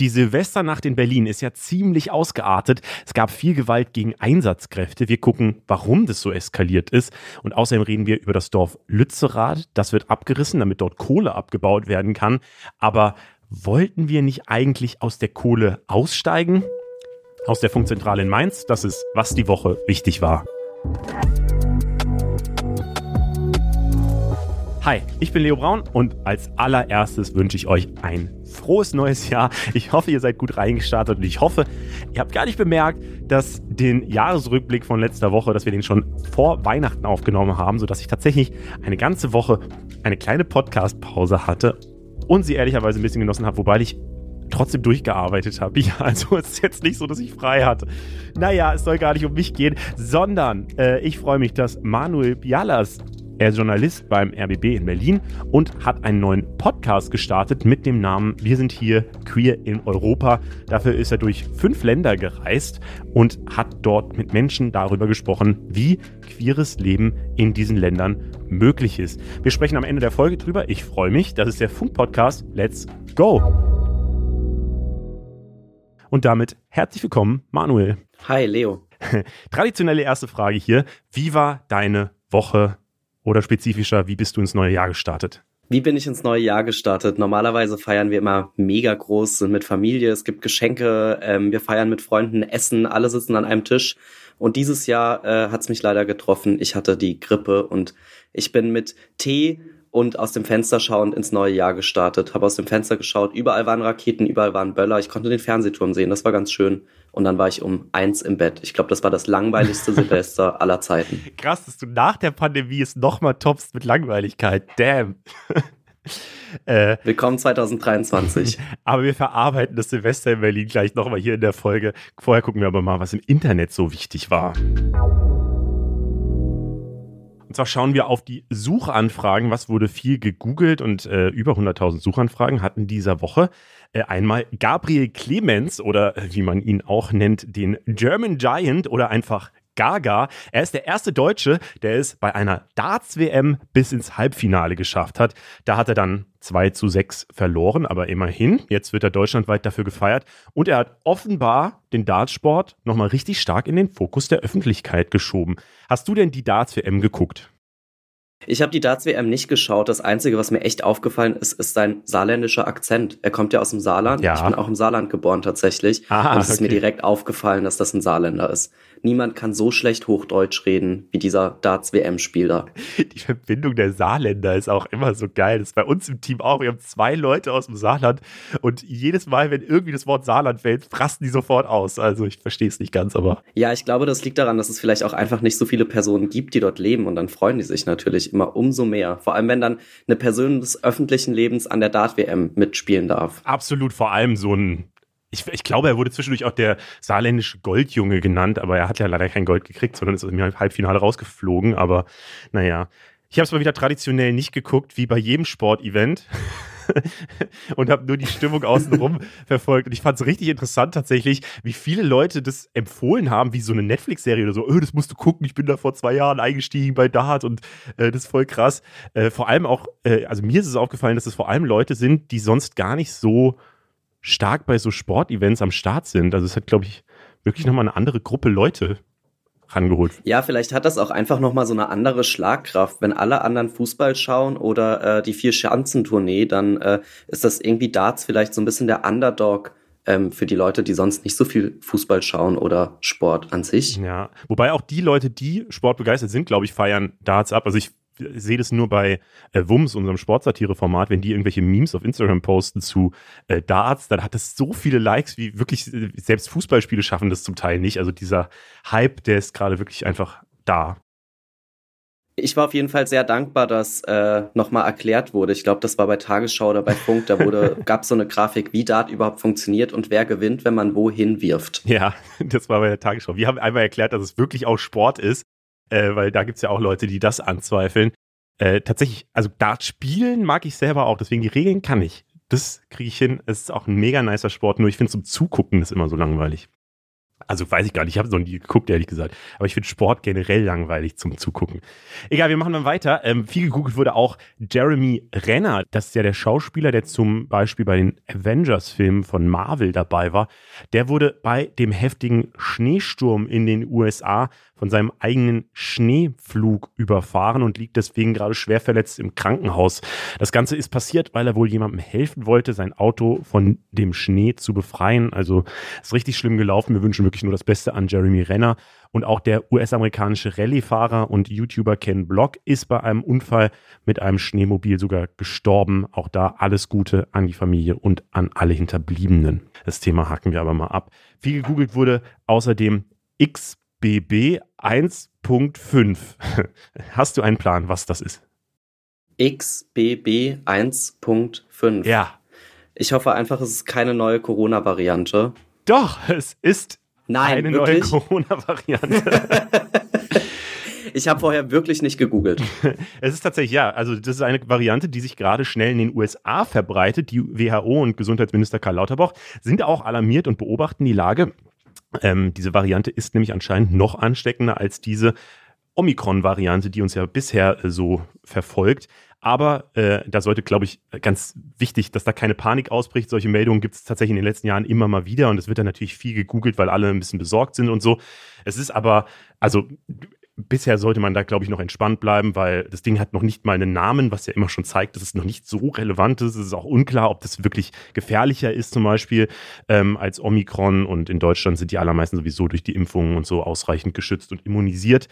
Die Silvesternacht in Berlin ist ja ziemlich ausgeartet. Es gab viel Gewalt gegen Einsatzkräfte. Wir gucken, warum das so eskaliert ist. Und außerdem reden wir über das Dorf Lützerath. Das wird abgerissen, damit dort Kohle abgebaut werden kann. Aber wollten wir nicht eigentlich aus der Kohle aussteigen? Aus der Funkzentrale in Mainz. Das ist, was die Woche wichtig war. Hi, ich bin Leo Braun und als allererstes wünsche ich euch ein frohes neues Jahr. Ich hoffe, ihr seid gut reingestartet und ich hoffe, ihr habt gar nicht bemerkt, dass den Jahresrückblick von letzter Woche, dass wir den schon vor Weihnachten aufgenommen haben, sodass ich tatsächlich eine ganze Woche eine kleine Podcast-Pause hatte und sie ehrlicherweise ein bisschen genossen habe, wobei ich trotzdem durchgearbeitet habe. Ja, also es ist jetzt nicht so, dass ich frei hatte. Naja, es soll gar nicht um mich gehen, sondern äh, ich freue mich, dass Manuel Bialas er ist Journalist beim RBB in Berlin und hat einen neuen Podcast gestartet mit dem Namen Wir sind hier queer in Europa. Dafür ist er durch fünf Länder gereist und hat dort mit Menschen darüber gesprochen, wie queeres Leben in diesen Ländern möglich ist. Wir sprechen am Ende der Folge drüber. Ich freue mich. Das ist der Funk-Podcast. Let's go! Und damit herzlich willkommen, Manuel. Hi, Leo. Traditionelle erste Frage hier. Wie war deine Woche oder spezifischer, wie bist du ins neue Jahr gestartet? Wie bin ich ins neue Jahr gestartet? Normalerweise feiern wir immer mega groß, sind mit Familie, es gibt Geschenke, ähm, wir feiern mit Freunden, essen, alle sitzen an einem Tisch. Und dieses Jahr äh, hat es mich leider getroffen. Ich hatte die Grippe und ich bin mit Tee und aus dem Fenster schauend ins neue Jahr gestartet. Habe aus dem Fenster geschaut, überall waren Raketen, überall waren Böller. Ich konnte den Fernsehturm sehen, das war ganz schön. Und dann war ich um eins im Bett. Ich glaube, das war das langweiligste Silvester aller Zeiten. Krass, dass du nach der Pandemie es nochmal toppst mit Langweiligkeit. Damn. äh, Willkommen 2023. Aber wir verarbeiten das Silvester in Berlin gleich nochmal hier in der Folge. Vorher gucken wir aber mal, was im Internet so wichtig war. Und zwar schauen wir auf die Suchanfragen. Was wurde viel gegoogelt und äh, über 100.000 Suchanfragen hatten dieser Woche. Äh, einmal Gabriel Clemens oder äh, wie man ihn auch nennt, den German Giant oder einfach Gaga. Er ist der erste Deutsche, der es bei einer Darts-WM bis ins Halbfinale geschafft hat. Da hat er dann 2 zu 6 verloren, aber immerhin. Jetzt wird er deutschlandweit dafür gefeiert. Und er hat offenbar den Dartsport nochmal richtig stark in den Fokus der Öffentlichkeit geschoben. Hast du denn die Darts-WM geguckt? Ich habe die Darts-WM nicht geschaut. Das Einzige, was mir echt aufgefallen ist, ist sein saarländischer Akzent. Er kommt ja aus dem Saarland. Ja. Ich bin auch im Saarland geboren tatsächlich. Ah, und es okay. ist mir direkt aufgefallen, dass das ein Saarländer ist niemand kann so schlecht Hochdeutsch reden wie dieser Darts-WM-Spieler. Die Verbindung der Saarländer ist auch immer so geil. Das ist bei uns im Team auch. Wir haben zwei Leute aus dem Saarland und jedes Mal, wenn irgendwie das Wort Saarland fällt, frasten die sofort aus. Also ich verstehe es nicht ganz, aber. Ja, ich glaube, das liegt daran, dass es vielleicht auch einfach nicht so viele Personen gibt, die dort leben und dann freuen die sich natürlich immer umso mehr. Vor allem, wenn dann eine Person des öffentlichen Lebens an der Dart-WM mitspielen darf. Absolut, vor allem so ein ich, ich, glaube, er wurde zwischendurch auch der saarländische Goldjunge genannt, aber er hat ja leider kein Gold gekriegt, sondern ist im Halbfinale rausgeflogen. Aber naja, ich habe es mal wieder traditionell nicht geguckt, wie bei jedem Sportevent. und habe nur die Stimmung außenrum verfolgt. Und ich fand es richtig interessant tatsächlich, wie viele Leute das empfohlen haben, wie so eine Netflix-Serie oder so. Oh, das musst du gucken, ich bin da vor zwei Jahren eingestiegen bei Dart und äh, das ist voll krass. Äh, vor allem auch, äh, also mir ist es aufgefallen, dass es vor allem Leute sind, die sonst gar nicht so stark bei so Sportevents am Start sind. Also es hat, glaube ich, wirklich nochmal eine andere Gruppe Leute rangeholt. Ja, vielleicht hat das auch einfach nochmal so eine andere Schlagkraft. Wenn alle anderen Fußball schauen oder äh, die Vier-Schanzentournee, dann äh, ist das irgendwie Darts vielleicht so ein bisschen der Underdog ähm, für die Leute, die sonst nicht so viel Fußball schauen oder Sport an sich. Ja, wobei auch die Leute, die sportbegeistert sind, glaube ich, feiern Darts ab. Also ich sehe das nur bei äh, Wums, unserem Sportsatire-Format, wenn die irgendwelche Memes auf Instagram posten zu äh, Darts, dann hat das so viele Likes, wie wirklich äh, selbst Fußballspiele schaffen das zum Teil nicht. Also dieser Hype, der ist gerade wirklich einfach da. Ich war auf jeden Fall sehr dankbar, dass äh, nochmal erklärt wurde. Ich glaube, das war bei Tagesschau oder bei Funk, da wurde, gab so eine Grafik, wie Dart überhaupt funktioniert und wer gewinnt, wenn man wohin wirft. Ja, das war bei der Tagesschau. Wir haben einmal erklärt, dass es wirklich auch Sport ist äh, weil da gibt es ja auch Leute, die das anzweifeln. Äh, tatsächlich, also Dart spielen mag ich selber auch, deswegen die Regeln kann ich. Das kriege ich hin. Es ist auch ein mega nicer Sport, nur ich finde zum Zugucken das immer so langweilig. Also weiß ich gar nicht, ich habe noch nie geguckt, ehrlich gesagt. Aber ich finde Sport generell langweilig zum Zugucken. Egal, wir machen dann weiter. Ähm, viel gegoogelt wurde auch Jeremy Renner. Das ist ja der Schauspieler, der zum Beispiel bei den Avengers-Filmen von Marvel dabei war. Der wurde bei dem heftigen Schneesturm in den USA von seinem eigenen Schneeflug überfahren und liegt deswegen gerade schwer verletzt im Krankenhaus. Das Ganze ist passiert, weil er wohl jemandem helfen wollte, sein Auto von dem Schnee zu befreien. Also ist richtig schlimm gelaufen. Wir wünschen wirklich nur das Beste an Jeremy Renner. Und auch der US-amerikanische Rallye-Fahrer und YouTuber Ken Block ist bei einem Unfall mit einem Schneemobil sogar gestorben. Auch da alles Gute an die Familie und an alle Hinterbliebenen. Das Thema haken wir aber mal ab. Viel gegoogelt wurde außerdem X XBB 1.5. Hast du einen Plan, was das ist? XBB 1.5. Ja. Ich hoffe einfach, es ist keine neue Corona-Variante. Doch, es ist Nein, eine wirklich? neue Corona-Variante. ich habe vorher wirklich nicht gegoogelt. es ist tatsächlich, ja, also das ist eine Variante, die sich gerade schnell in den USA verbreitet. Die WHO und Gesundheitsminister Karl Lauterbach sind auch alarmiert und beobachten die Lage. Ähm, diese Variante ist nämlich anscheinend noch ansteckender als diese Omikron-Variante, die uns ja bisher äh, so verfolgt. Aber äh, da sollte, glaube ich, ganz wichtig, dass da keine Panik ausbricht. Solche Meldungen gibt es tatsächlich in den letzten Jahren immer mal wieder und es wird dann natürlich viel gegoogelt, weil alle ein bisschen besorgt sind und so. Es ist aber, also bisher sollte man da, glaube ich, noch entspannt bleiben, weil das Ding hat noch nicht mal einen Namen, was ja immer schon zeigt, dass es noch nicht so relevant ist. Es ist auch unklar, ob das wirklich gefährlicher ist, zum Beispiel, ähm, als Omikron. Und in Deutschland sind die allermeisten sowieso durch die Impfungen und so ausreichend geschützt und immunisiert.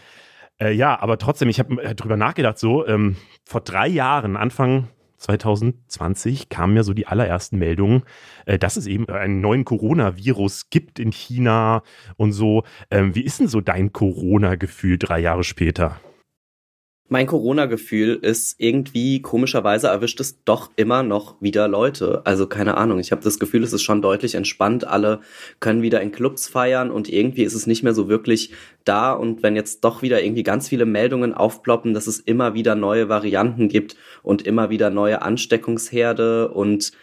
Äh, ja, aber trotzdem, ich habe äh, drüber nachgedacht, so ähm, vor drei Jahren, Anfang 2020 kamen ja so die allerersten Meldungen, äh, dass es eben einen neuen Coronavirus gibt in China und so. Ähm, wie ist denn so dein Corona-Gefühl drei Jahre später? Mein Corona-Gefühl ist irgendwie komischerweise erwischt es doch immer noch wieder Leute. Also keine Ahnung. Ich habe das Gefühl, es ist schon deutlich entspannt. Alle können wieder in Clubs feiern und irgendwie ist es nicht mehr so wirklich da. Und wenn jetzt doch wieder irgendwie ganz viele Meldungen aufploppen, dass es immer wieder neue Varianten gibt und immer wieder neue Ansteckungsherde und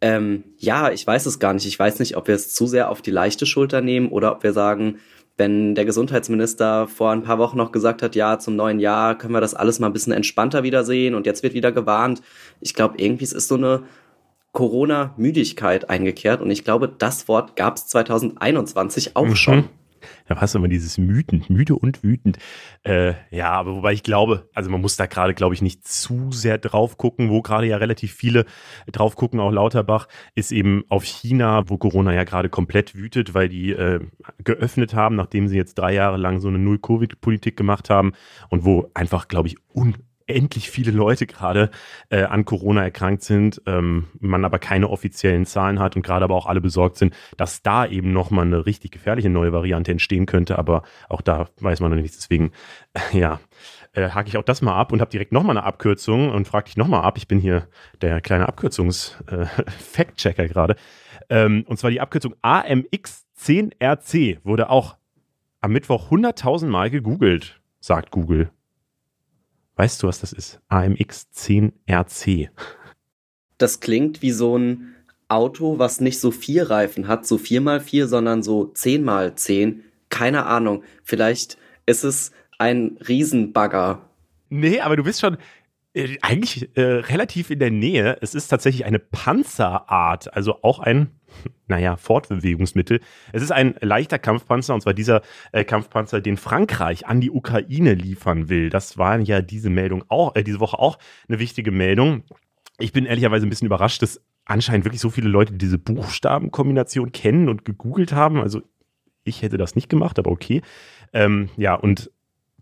ähm, ja, ich weiß es gar nicht. Ich weiß nicht, ob wir es zu sehr auf die leichte Schulter nehmen oder ob wir sagen, wenn der Gesundheitsminister vor ein paar Wochen noch gesagt hat, ja, zum neuen Jahr können wir das alles mal ein bisschen entspannter wieder sehen und jetzt wird wieder gewarnt. Ich glaube, irgendwie ist so eine Corona-Müdigkeit eingekehrt und ich glaube, das Wort gab es 2021 auch mhm. schon. Da hast du immer dieses Mythen, müde und wütend. Äh, ja, aber wobei ich glaube, also man muss da gerade, glaube ich, nicht zu sehr drauf gucken, wo gerade ja relativ viele drauf gucken, auch Lauterbach, ist eben auf China, wo Corona ja gerade komplett wütet, weil die äh, geöffnet haben, nachdem sie jetzt drei Jahre lang so eine Null-Covid-Politik gemacht haben und wo einfach, glaube ich, un endlich viele Leute gerade äh, an Corona erkrankt sind, ähm, man aber keine offiziellen Zahlen hat und gerade aber auch alle besorgt sind, dass da eben nochmal eine richtig gefährliche neue Variante entstehen könnte, aber auch da weiß man noch nichts. Deswegen, äh, ja, äh, hake ich auch das mal ab und habe direkt nochmal eine Abkürzung und frage dich nochmal ab. Ich bin hier der kleine Abkürzungs-Fact-Checker äh, gerade. Ähm, und zwar die Abkürzung AMX10RC wurde auch am Mittwoch 100.000 Mal gegoogelt, sagt Google. Weißt du, was das ist? AMX 10RC. Das klingt wie so ein Auto, was nicht so vier Reifen hat, so vier mal vier, sondern so zehn mal zehn. Keine Ahnung. Vielleicht ist es ein Riesenbagger. Nee, aber du bist schon äh, eigentlich äh, relativ in der Nähe. Es ist tatsächlich eine Panzerart, also auch ein naja, Fortbewegungsmittel. Es ist ein leichter Kampfpanzer, und zwar dieser äh, Kampfpanzer, den Frankreich an die Ukraine liefern will. Das war ja diese Meldung auch, äh, diese Woche auch eine wichtige Meldung. Ich bin ehrlicherweise ein bisschen überrascht, dass anscheinend wirklich so viele Leute diese Buchstabenkombination kennen und gegoogelt haben. Also ich hätte das nicht gemacht, aber okay. Ähm, ja, und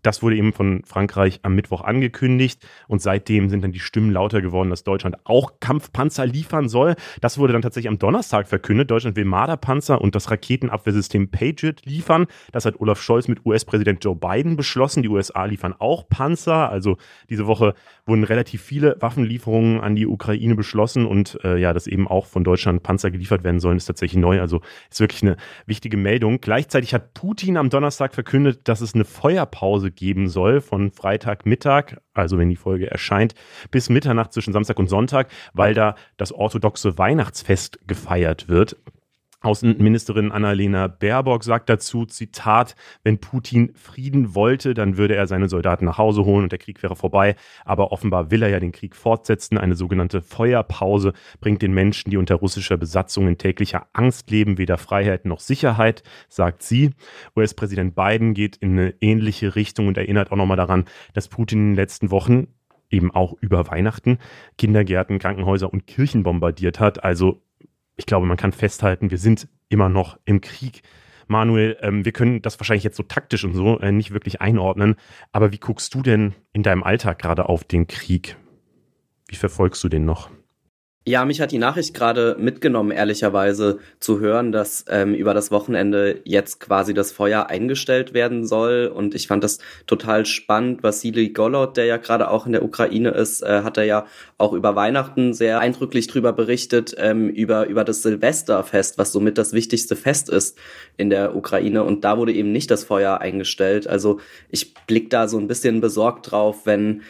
das wurde eben von Frankreich am Mittwoch angekündigt und seitdem sind dann die Stimmen lauter geworden, dass Deutschland auch Kampfpanzer liefern soll. Das wurde dann tatsächlich am Donnerstag verkündet. Deutschland will Marderpanzer und das Raketenabwehrsystem Patriot liefern. Das hat Olaf Scholz mit US-Präsident Joe Biden beschlossen. Die USA liefern auch Panzer. Also diese Woche wurden relativ viele Waffenlieferungen an die Ukraine beschlossen und äh, ja, dass eben auch von Deutschland Panzer geliefert werden sollen, ist tatsächlich neu. Also ist wirklich eine wichtige Meldung. Gleichzeitig hat Putin am Donnerstag verkündet, dass es eine Feuerpause geben soll von Freitagmittag, also wenn die Folge erscheint, bis Mitternacht zwischen Samstag und Sonntag, weil da das orthodoxe Weihnachtsfest gefeiert wird. Außenministerin Annalena Baerbock sagt dazu, Zitat, wenn Putin Frieden wollte, dann würde er seine Soldaten nach Hause holen und der Krieg wäre vorbei. Aber offenbar will er ja den Krieg fortsetzen. Eine sogenannte Feuerpause bringt den Menschen, die unter russischer Besatzung in täglicher Angst leben, weder Freiheit noch Sicherheit, sagt sie. US-Präsident Biden geht in eine ähnliche Richtung und erinnert auch nochmal daran, dass Putin in den letzten Wochen eben auch über Weihnachten Kindergärten, Krankenhäuser und Kirchen bombardiert hat. Also ich glaube, man kann festhalten, wir sind immer noch im Krieg. Manuel, ähm, wir können das wahrscheinlich jetzt so taktisch und so äh, nicht wirklich einordnen, aber wie guckst du denn in deinem Alltag gerade auf den Krieg? Wie verfolgst du den noch? Ja, mich hat die Nachricht gerade mitgenommen, ehrlicherweise, zu hören, dass ähm, über das Wochenende jetzt quasi das Feuer eingestellt werden soll. Und ich fand das total spannend. Vasili Golod, der ja gerade auch in der Ukraine ist, äh, hat er ja auch über Weihnachten sehr eindrücklich drüber berichtet, ähm, über, über das Silvesterfest, was somit das wichtigste Fest ist in der Ukraine. Und da wurde eben nicht das Feuer eingestellt. Also ich blick da so ein bisschen besorgt drauf, wenn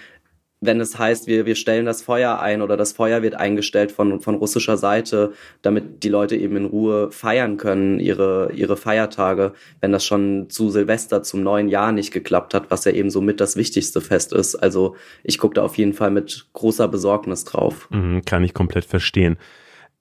wenn es heißt, wir, wir stellen das Feuer ein oder das Feuer wird eingestellt von, von russischer Seite, damit die Leute eben in Ruhe feiern können, ihre, ihre Feiertage, wenn das schon zu Silvester, zum neuen Jahr nicht geklappt hat, was ja eben somit das wichtigste Fest ist. Also ich gucke da auf jeden Fall mit großer Besorgnis drauf. Mhm, kann ich komplett verstehen.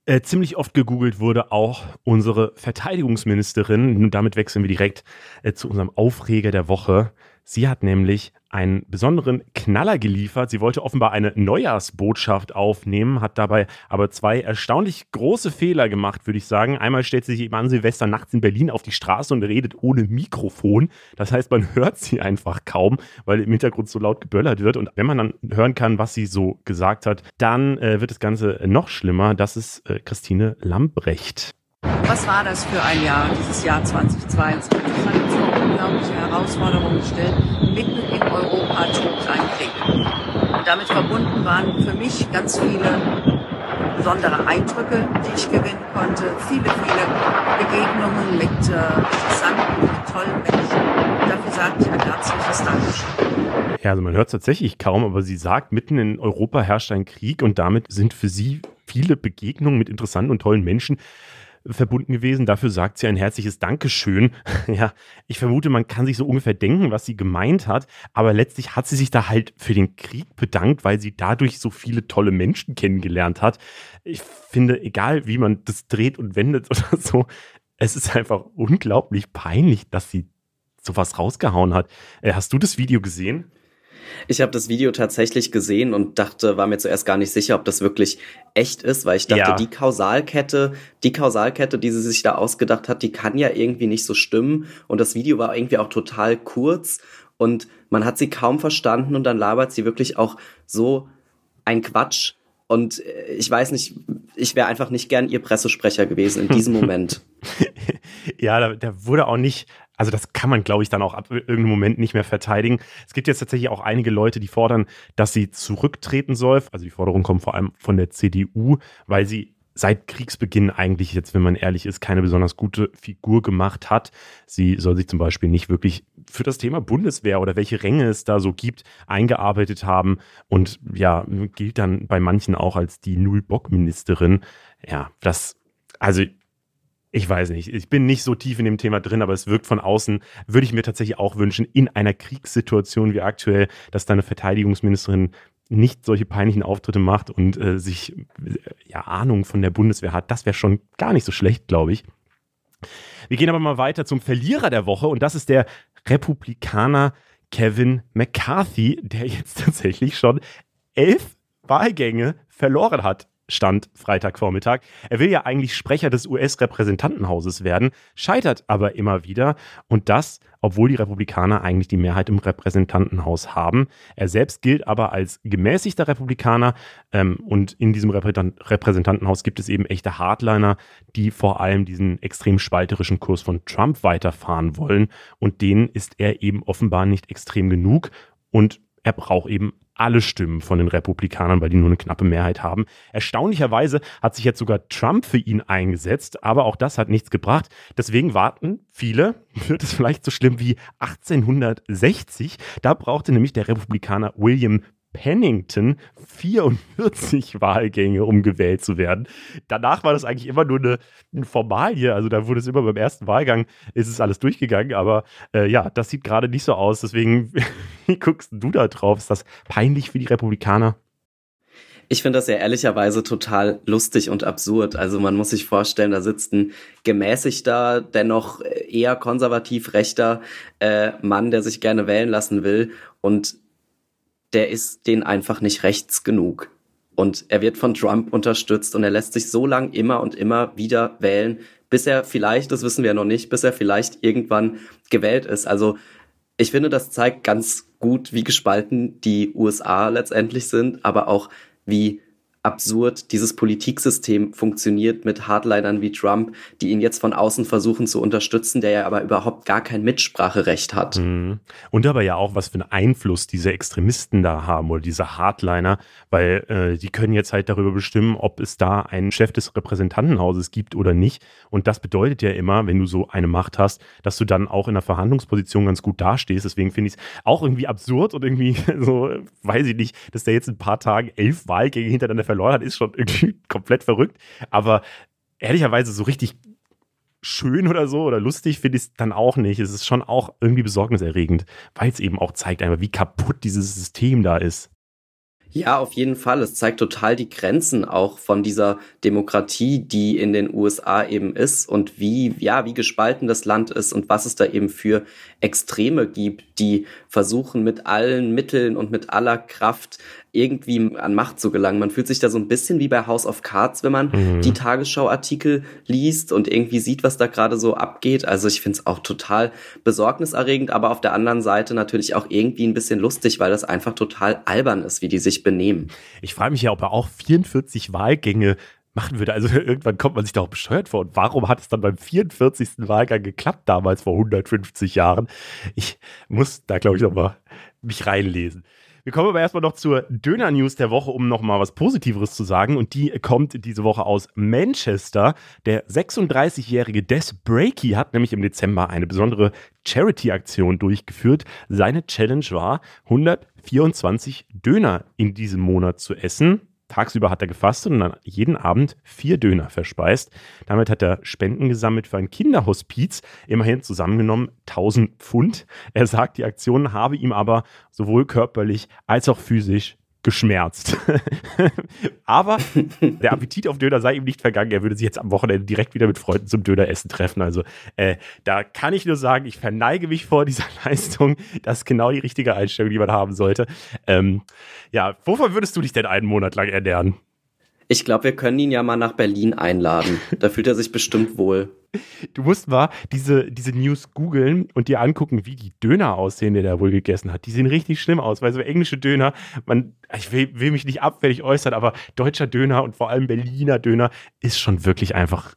Äh, ziemlich oft gegoogelt wurde auch unsere Verteidigungsministerin. Damit wechseln wir direkt äh, zu unserem Aufreger der Woche. Sie hat nämlich einen besonderen Knaller geliefert. Sie wollte offenbar eine Neujahrsbotschaft aufnehmen, hat dabei aber zwei erstaunlich große Fehler gemacht, würde ich sagen. Einmal stellt sie sich eben an Silvester nachts in Berlin auf die Straße und redet ohne Mikrofon. Das heißt, man hört sie einfach kaum, weil im Hintergrund so laut geböllert wird. Und wenn man dann hören kann, was sie so gesagt hat, dann äh, wird das Ganze noch schlimmer. Das ist äh, Christine Lambrecht. Was war das für ein Jahr, dieses Jahr 2022? Es hat uns vor unglaubliche Herausforderungen gestellt. Mitten in Europa tobt ein Krieg. Und damit verbunden waren für mich ganz viele besondere Eindrücke, die ich gewinnen konnte. Viele, viele Begegnungen mit äh, interessanten, mit tollen Menschen. Und dafür sage ich ein herzliches Dankeschön. Ja, also man hört es tatsächlich kaum, aber sie sagt, mitten in Europa herrscht ein Krieg und damit sind für sie viele Begegnungen mit interessanten und tollen Menschen verbunden gewesen. Dafür sagt sie ein herzliches Dankeschön. ja, ich vermute, man kann sich so ungefähr denken, was sie gemeint hat, aber letztlich hat sie sich da halt für den Krieg bedankt, weil sie dadurch so viele tolle Menschen kennengelernt hat. Ich finde, egal wie man das dreht und wendet oder so, es ist einfach unglaublich peinlich, dass sie sowas rausgehauen hat. Äh, hast du das Video gesehen? Ich habe das Video tatsächlich gesehen und dachte, war mir zuerst gar nicht sicher, ob das wirklich echt ist, weil ich dachte, ja. die Kausalkette, die Kausalkette, die sie sich da ausgedacht hat, die kann ja irgendwie nicht so stimmen. Und das Video war irgendwie auch total kurz und man hat sie kaum verstanden und dann labert sie wirklich auch so ein Quatsch. Und äh, ich weiß nicht, ich wäre einfach nicht gern ihr Pressesprecher gewesen in diesem Moment. ja, da, da wurde auch nicht also das kann man, glaube ich, dann auch ab irgendeinem Moment nicht mehr verteidigen. Es gibt jetzt tatsächlich auch einige Leute, die fordern, dass sie zurücktreten soll. Also die Forderung kommt vor allem von der CDU, weil sie seit Kriegsbeginn eigentlich jetzt, wenn man ehrlich ist, keine besonders gute Figur gemacht hat. Sie soll sich zum Beispiel nicht wirklich für das Thema Bundeswehr oder welche Ränge es da so gibt, eingearbeitet haben und ja, gilt dann bei manchen auch als die Null-Bock-Ministerin. Ja, das, also ich weiß nicht, ich bin nicht so tief in dem Thema drin, aber es wirkt von außen, würde ich mir tatsächlich auch wünschen, in einer Kriegssituation wie aktuell, dass deine Verteidigungsministerin nicht solche peinlichen Auftritte macht und äh, sich äh, ja Ahnung von der Bundeswehr hat. Das wäre schon gar nicht so schlecht, glaube ich. Wir gehen aber mal weiter zum Verlierer der Woche und das ist der Republikaner Kevin McCarthy, der jetzt tatsächlich schon elf Wahlgänge verloren hat stand Freitagvormittag. Er will ja eigentlich Sprecher des US-Repräsentantenhauses werden, scheitert aber immer wieder und das, obwohl die Republikaner eigentlich die Mehrheit im Repräsentantenhaus haben. Er selbst gilt aber als gemäßigter Republikaner ähm, und in diesem Repräsentantenhaus gibt es eben echte Hardliner, die vor allem diesen extrem spalterischen Kurs von Trump weiterfahren wollen und denen ist er eben offenbar nicht extrem genug und er braucht eben alle Stimmen von den Republikanern, weil die nur eine knappe Mehrheit haben. Erstaunlicherweise hat sich jetzt sogar Trump für ihn eingesetzt, aber auch das hat nichts gebracht. Deswegen warten viele, wird es vielleicht so schlimm wie 1860. Da brauchte nämlich der Republikaner William Pennington 44 Wahlgänge, um gewählt zu werden. Danach war das eigentlich immer nur eine, eine Formalie. Also da wurde es immer beim ersten Wahlgang, ist es alles durchgegangen. Aber äh, ja, das sieht gerade nicht so aus. Deswegen, wie guckst du da drauf? Ist das peinlich für die Republikaner? Ich finde das ja ehrlicherweise total lustig und absurd. Also man muss sich vorstellen, da sitzt ein gemäßigter, dennoch eher konservativ rechter äh, Mann, der sich gerne wählen lassen will und der ist den einfach nicht rechts genug. Und er wird von Trump unterstützt und er lässt sich so lang immer und immer wieder wählen, bis er vielleicht, das wissen wir ja noch nicht, bis er vielleicht irgendwann gewählt ist. Also ich finde, das zeigt ganz gut, wie gespalten die USA letztendlich sind, aber auch wie absurd dieses Politiksystem funktioniert mit Hardlinern wie Trump, die ihn jetzt von außen versuchen zu unterstützen, der ja aber überhaupt gar kein Mitspracherecht hat. Mhm. Und aber ja auch, was für einen Einfluss diese Extremisten da haben oder diese Hardliner, weil äh, die können jetzt halt darüber bestimmen, ob es da einen Chef des Repräsentantenhauses gibt oder nicht. Und das bedeutet ja immer, wenn du so eine Macht hast, dass du dann auch in der Verhandlungsposition ganz gut dastehst. Deswegen finde ich es auch irgendwie absurd und irgendwie so, weiß ich nicht, dass der jetzt in ein paar Tagen elf Wahlgänge hintereinander verloren hat, ist schon irgendwie komplett verrückt. Aber ehrlicherweise so richtig schön oder so oder lustig finde ich es dann auch nicht. Es ist schon auch irgendwie besorgniserregend, weil es eben auch zeigt einfach, wie kaputt dieses System da ist. Ja, auf jeden Fall. Es zeigt total die Grenzen auch von dieser Demokratie, die in den USA eben ist und wie, ja, wie gespalten das Land ist und was es da eben für Extreme gibt, die versuchen mit allen Mitteln und mit aller Kraft irgendwie an Macht zu gelangen. Man fühlt sich da so ein bisschen wie bei House of Cards, wenn man mhm. die Tagesschau-Artikel liest und irgendwie sieht, was da gerade so abgeht. Also ich finde es auch total besorgniserregend, aber auf der anderen Seite natürlich auch irgendwie ein bisschen lustig, weil das einfach total albern ist, wie die sich benehmen. Ich frage mich ja, ob er auch 44 Wahlgänge machen würde. Also irgendwann kommt man sich da auch bescheuert vor. Und warum hat es dann beim 44. Wahlgang geklappt, damals vor 150 Jahren? Ich muss da, glaube ich, nochmal mich reinlesen. Wir kommen aber erstmal noch zur Döner-News der Woche, um nochmal was Positiveres zu sagen. Und die kommt diese Woche aus Manchester. Der 36-jährige Des Breaky hat nämlich im Dezember eine besondere Charity-Aktion durchgeführt. Seine Challenge war, 124 Döner in diesem Monat zu essen. Tagsüber hat er gefastet und dann jeden Abend vier Döner verspeist. Damit hat er Spenden gesammelt für ein Kinderhospiz, immerhin zusammengenommen 1000 Pfund. Er sagt, die Aktion habe ihm aber sowohl körperlich als auch physisch geschmerzt. Aber der Appetit auf Döner sei ihm nicht vergangen. Er würde sich jetzt am Wochenende direkt wieder mit Freunden zum Döneressen treffen. Also äh, da kann ich nur sagen, ich verneige mich vor dieser Leistung. Das ist genau die richtige Einstellung, die man haben sollte. Ähm, ja, wovon würdest du dich denn einen Monat lang ernähren? Ich glaube, wir können ihn ja mal nach Berlin einladen. Da fühlt er sich bestimmt wohl. Du musst mal diese, diese News googeln und dir angucken, wie die Döner aussehen, die er wohl gegessen hat. Die sehen richtig schlimm aus, weil so englische Döner, man, ich will, will mich nicht abfällig äußern, aber deutscher Döner und vor allem Berliner Döner ist schon wirklich einfach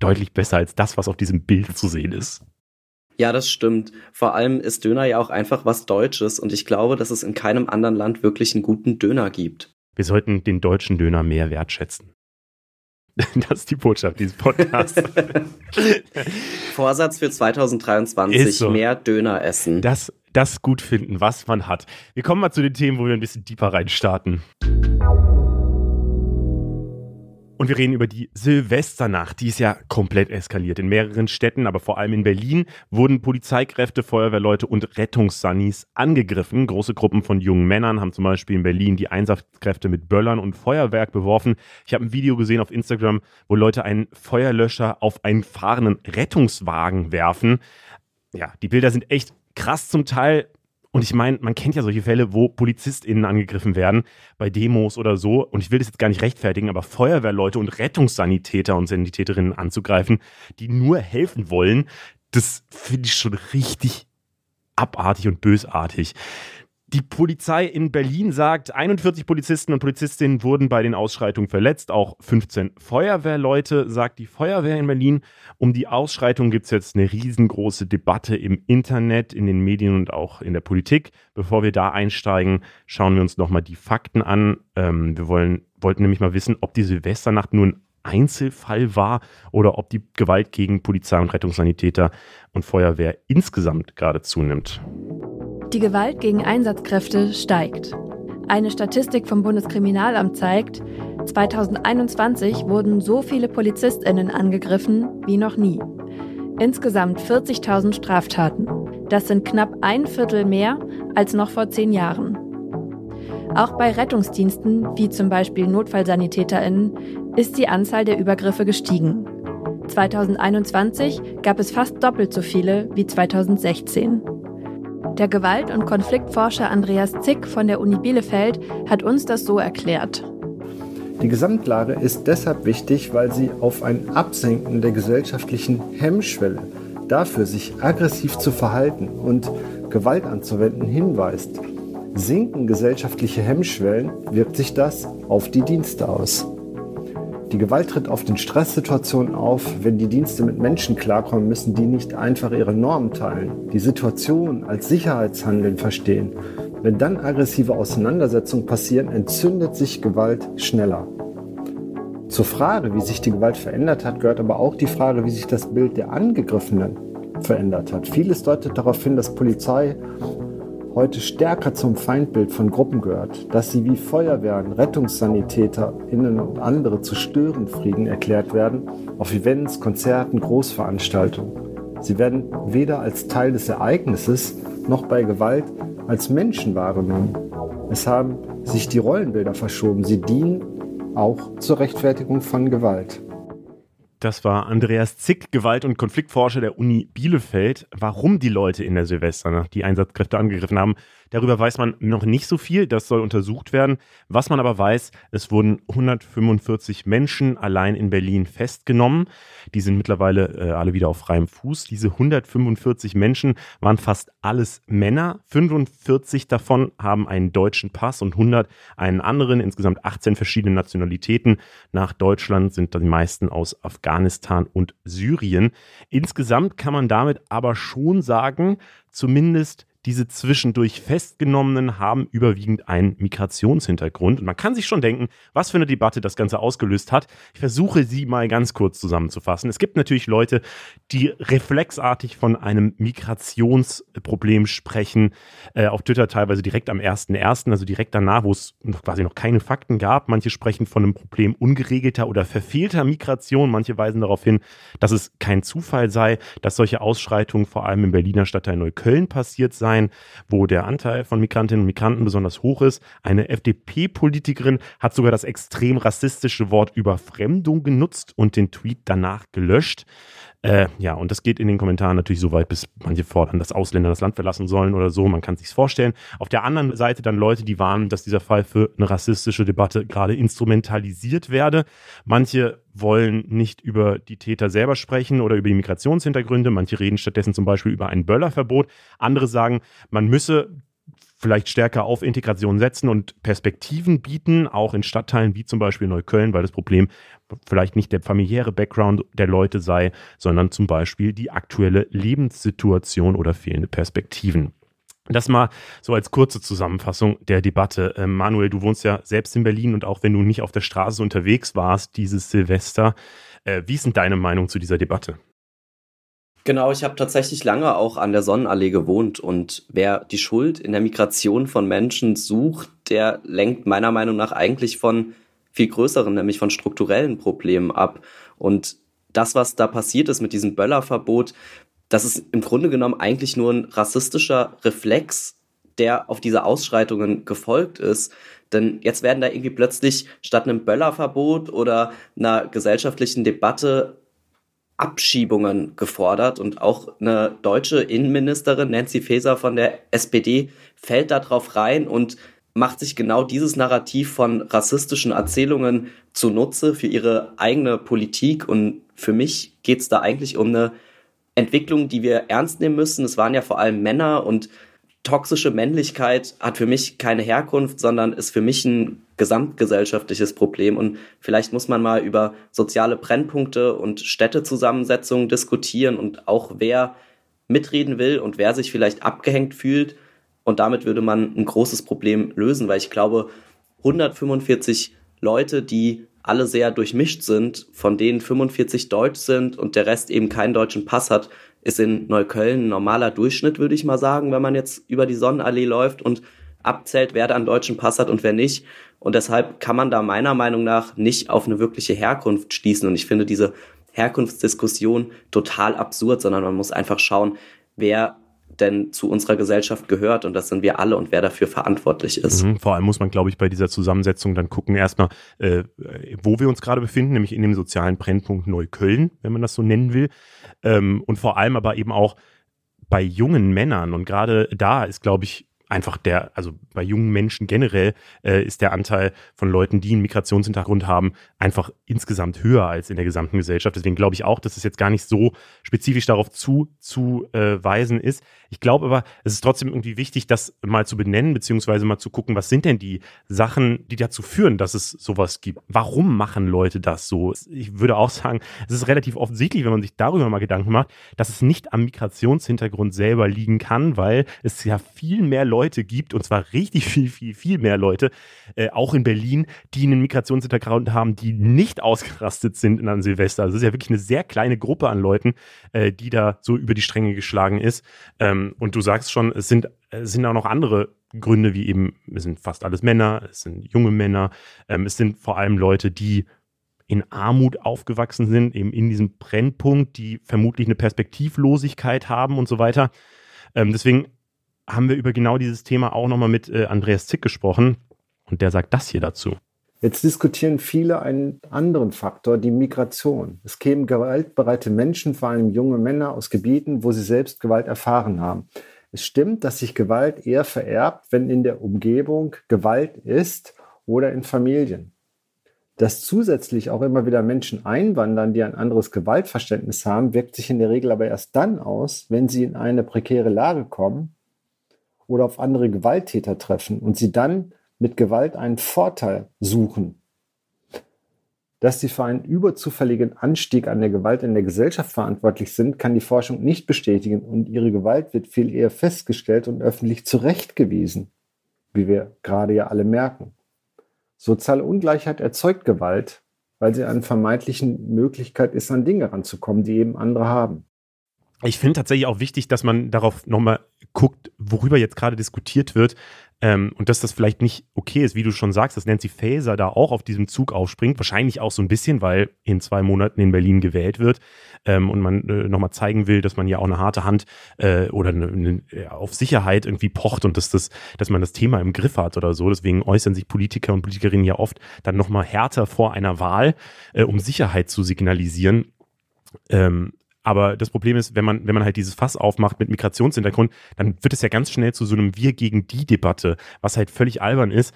deutlich besser als das, was auf diesem Bild zu sehen ist. Ja, das stimmt. Vor allem ist Döner ja auch einfach was Deutsches und ich glaube, dass es in keinem anderen Land wirklich einen guten Döner gibt. Wir sollten den deutschen Döner mehr wertschätzen. Das ist die Botschaft dieses Podcasts. Vorsatz für 2023, so. mehr Döner essen. Das, das gut finden, was man hat. Wir kommen mal zu den Themen, wo wir ein bisschen deeper reinstarten. Und wir reden über die Silvesternacht. Die ist ja komplett eskaliert. In mehreren Städten, aber vor allem in Berlin, wurden Polizeikräfte, Feuerwehrleute und Rettungssannis angegriffen. Große Gruppen von jungen Männern haben zum Beispiel in Berlin die Einsatzkräfte mit Böllern und Feuerwerk beworfen. Ich habe ein Video gesehen auf Instagram, wo Leute einen Feuerlöscher auf einen fahrenden Rettungswagen werfen. Ja, die Bilder sind echt krass zum Teil und ich meine, man kennt ja solche Fälle, wo PolizistInnen angegriffen werden, bei Demos oder so. Und ich will das jetzt gar nicht rechtfertigen, aber Feuerwehrleute und Rettungssanitäter und Sanitäterinnen anzugreifen, die nur helfen wollen, das finde ich schon richtig abartig und bösartig. Die Polizei in Berlin sagt, 41 Polizisten und Polizistinnen wurden bei den Ausschreitungen verletzt, auch 15 Feuerwehrleute, sagt die Feuerwehr in Berlin. Um die Ausschreitungen gibt es jetzt eine riesengroße Debatte im Internet, in den Medien und auch in der Politik. Bevor wir da einsteigen, schauen wir uns nochmal die Fakten an. Ähm, wir wollen, wollten nämlich mal wissen, ob die Silvesternacht nun Einzelfall war oder ob die Gewalt gegen Polizei und Rettungssanitäter und Feuerwehr insgesamt gerade zunimmt. Die Gewalt gegen Einsatzkräfte steigt. Eine Statistik vom Bundeskriminalamt zeigt, 2021 wurden so viele Polizistinnen angegriffen wie noch nie. Insgesamt 40.000 Straftaten. Das sind knapp ein Viertel mehr als noch vor zehn Jahren. Auch bei Rettungsdiensten, wie zum Beispiel Notfallsanitäterinnen, ist die Anzahl der Übergriffe gestiegen. 2021 gab es fast doppelt so viele wie 2016. Der Gewalt- und Konfliktforscher Andreas Zick von der Uni Bielefeld hat uns das so erklärt. Die Gesamtlage ist deshalb wichtig, weil sie auf ein Absenken der gesellschaftlichen Hemmschwelle dafür, sich aggressiv zu verhalten und Gewalt anzuwenden, hinweist. Sinken gesellschaftliche Hemmschwellen, wirkt sich das auf die Dienste aus. Die Gewalt tritt oft in Stresssituationen auf. Wenn die Dienste mit Menschen klarkommen, müssen die nicht einfach ihre Normen teilen, die Situation als Sicherheitshandeln verstehen. Wenn dann aggressive Auseinandersetzungen passieren, entzündet sich Gewalt schneller. Zur Frage, wie sich die Gewalt verändert hat, gehört aber auch die Frage, wie sich das Bild der Angegriffenen verändert hat. Vieles deutet darauf hin, dass Polizei heute stärker zum Feindbild von Gruppen gehört, dass sie wie Feuerwehren, RettungssanitäterInnen und andere zu Störenfrieden erklärt werden, auf Events, Konzerten, Großveranstaltungen. Sie werden weder als Teil des Ereignisses noch bei Gewalt als Menschen wahrgenommen. Es haben sich die Rollenbilder verschoben. Sie dienen auch zur Rechtfertigung von Gewalt. Das war Andreas Zick, Gewalt- und Konfliktforscher der Uni Bielefeld. Warum die Leute in der Silvesternacht die Einsatzkräfte angegriffen haben, Darüber weiß man noch nicht so viel, das soll untersucht werden. Was man aber weiß, es wurden 145 Menschen allein in Berlin festgenommen. Die sind mittlerweile äh, alle wieder auf freiem Fuß. Diese 145 Menschen waren fast alles Männer. 45 davon haben einen deutschen Pass und 100 einen anderen. Insgesamt 18 verschiedene Nationalitäten. Nach Deutschland sind die meisten aus Afghanistan und Syrien. Insgesamt kann man damit aber schon sagen, zumindest diese zwischendurch Festgenommenen haben überwiegend einen Migrationshintergrund. Und man kann sich schon denken, was für eine Debatte das Ganze ausgelöst hat. Ich versuche sie mal ganz kurz zusammenzufassen. Es gibt natürlich Leute, die reflexartig von einem Migrationsproblem sprechen. Äh, auf Twitter teilweise direkt am 1.1., also direkt danach, wo es quasi noch keine Fakten gab. Manche sprechen von einem Problem ungeregelter oder verfehlter Migration. Manche weisen darauf hin, dass es kein Zufall sei, dass solche Ausschreitungen vor allem im Berliner Stadtteil Neukölln passiert seien sein, wo der Anteil von Migrantinnen und Migranten besonders hoch ist. Eine FDP-Politikerin hat sogar das extrem rassistische Wort Überfremdung genutzt und den Tweet danach gelöscht. Äh, ja, und das geht in den Kommentaren natürlich so weit, bis manche fordern, dass Ausländer das Land verlassen sollen oder so. Man kann sich's vorstellen. Auf der anderen Seite dann Leute, die warnen, dass dieser Fall für eine rassistische Debatte gerade instrumentalisiert werde. Manche wollen nicht über die Täter selber sprechen oder über die Migrationshintergründe. Manche reden stattdessen zum Beispiel über ein Böllerverbot. Andere sagen, man müsse vielleicht stärker auf Integration setzen und Perspektiven bieten, auch in Stadtteilen wie zum Beispiel Neukölln, weil das Problem vielleicht nicht der familiäre Background der Leute sei, sondern zum Beispiel die aktuelle Lebenssituation oder fehlende Perspektiven. Das mal so als kurze Zusammenfassung der Debatte. Ähm, Manuel, du wohnst ja selbst in Berlin und auch wenn du nicht auf der Straße unterwegs warst dieses Silvester, äh, wie ist denn deine Meinung zu dieser Debatte? Genau, ich habe tatsächlich lange auch an der Sonnenallee gewohnt und wer die Schuld in der Migration von Menschen sucht, der lenkt meiner Meinung nach eigentlich von viel größeren, nämlich von strukturellen Problemen ab. Und das, was da passiert ist mit diesem Böllerverbot, das ist im Grunde genommen eigentlich nur ein rassistischer Reflex, der auf diese Ausschreitungen gefolgt ist. Denn jetzt werden da irgendwie plötzlich statt einem Böllerverbot oder einer gesellschaftlichen Debatte Abschiebungen gefordert und auch eine deutsche Innenministerin, Nancy Faeser von der SPD, fällt da drauf rein und macht sich genau dieses Narrativ von rassistischen Erzählungen zunutze für ihre eigene Politik. Und für mich geht es da eigentlich um eine Entwicklung, die wir ernst nehmen müssen. Es waren ja vor allem Männer und toxische Männlichkeit hat für mich keine Herkunft, sondern ist für mich ein gesamtgesellschaftliches Problem. Und vielleicht muss man mal über soziale Brennpunkte und Städtezusammensetzungen diskutieren und auch wer mitreden will und wer sich vielleicht abgehängt fühlt. Und damit würde man ein großes Problem lösen, weil ich glaube, 145 Leute, die alle sehr durchmischt sind, von denen 45 deutsch sind und der Rest eben keinen deutschen Pass hat, ist in Neukölln ein normaler Durchschnitt, würde ich mal sagen, wenn man jetzt über die Sonnenallee läuft und abzählt, wer da einen deutschen Pass hat und wer nicht. Und deshalb kann man da meiner Meinung nach nicht auf eine wirkliche Herkunft schließen. Und ich finde diese Herkunftsdiskussion total absurd, sondern man muss einfach schauen, wer denn zu unserer Gesellschaft gehört und das sind wir alle und wer dafür verantwortlich ist. Mhm, vor allem muss man, glaube ich, bei dieser Zusammensetzung dann gucken erstmal, äh, wo wir uns gerade befinden, nämlich in dem sozialen Brennpunkt Neukölln, wenn man das so nennen will. Ähm, und vor allem aber eben auch bei jungen Männern und gerade da ist, glaube ich, einfach der, also bei jungen Menschen generell äh, ist der Anteil von Leuten, die einen Migrationshintergrund haben, einfach insgesamt höher als in der gesamten Gesellschaft. Deswegen glaube ich auch, dass es jetzt gar nicht so spezifisch darauf zuzuweisen äh, ist. Ich glaube aber, es ist trotzdem irgendwie wichtig, das mal zu benennen, beziehungsweise mal zu gucken, was sind denn die Sachen, die dazu führen, dass es sowas gibt. Warum machen Leute das so? Ich würde auch sagen, es ist relativ offensichtlich, wenn man sich darüber mal Gedanken macht, dass es nicht am Migrationshintergrund selber liegen kann, weil es ja viel mehr Leute Leute gibt, und zwar richtig viel, viel, viel mehr Leute, äh, auch in Berlin, die einen Migrationshintergrund haben, die nicht ausgerastet sind in einem Silvester. Also es ist ja wirklich eine sehr kleine Gruppe an Leuten, äh, die da so über die Stränge geschlagen ist. Ähm, und du sagst schon, es sind, es sind auch noch andere Gründe, wie eben, es sind fast alles Männer, es sind junge Männer, ähm, es sind vor allem Leute, die in Armut aufgewachsen sind, eben in diesem Brennpunkt, die vermutlich eine Perspektivlosigkeit haben und so weiter. Ähm, deswegen haben wir über genau dieses Thema auch nochmal mit äh, Andreas Zick gesprochen und der sagt das hier dazu. Jetzt diskutieren viele einen anderen Faktor, die Migration. Es kämen gewaltbereite Menschen, vor allem junge Männer, aus Gebieten, wo sie selbst Gewalt erfahren haben. Es stimmt, dass sich Gewalt eher vererbt, wenn in der Umgebung Gewalt ist oder in Familien. Dass zusätzlich auch immer wieder Menschen einwandern, die ein anderes Gewaltverständnis haben, wirkt sich in der Regel aber erst dann aus, wenn sie in eine prekäre Lage kommen oder auf andere Gewalttäter treffen und sie dann mit Gewalt einen Vorteil suchen. Dass sie für einen überzufälligen Anstieg an der Gewalt in der Gesellschaft verantwortlich sind, kann die Forschung nicht bestätigen und ihre Gewalt wird viel eher festgestellt und öffentlich zurechtgewiesen, wie wir gerade ja alle merken. Soziale Ungleichheit erzeugt Gewalt, weil sie eine vermeintliche Möglichkeit ist, an Dinge ranzukommen, die eben andere haben ich finde tatsächlich auch wichtig, dass man darauf nochmal guckt, worüber jetzt gerade diskutiert wird. Ähm, und dass das vielleicht nicht okay ist, wie du schon sagst, dass Nancy Faeser da auch auf diesem Zug aufspringt. Wahrscheinlich auch so ein bisschen, weil in zwei Monaten in Berlin gewählt wird ähm, und man äh, nochmal zeigen will, dass man ja auch eine harte Hand äh, oder eine, eine, auf Sicherheit irgendwie pocht und dass, das, dass man das Thema im Griff hat oder so. Deswegen äußern sich Politiker und Politikerinnen ja oft dann nochmal härter vor einer Wahl, äh, um Sicherheit zu signalisieren. Ähm, aber das Problem ist, wenn man, wenn man halt dieses Fass aufmacht mit Migrationshintergrund, dann wird es ja ganz schnell zu so einem Wir gegen die Debatte, was halt völlig albern ist,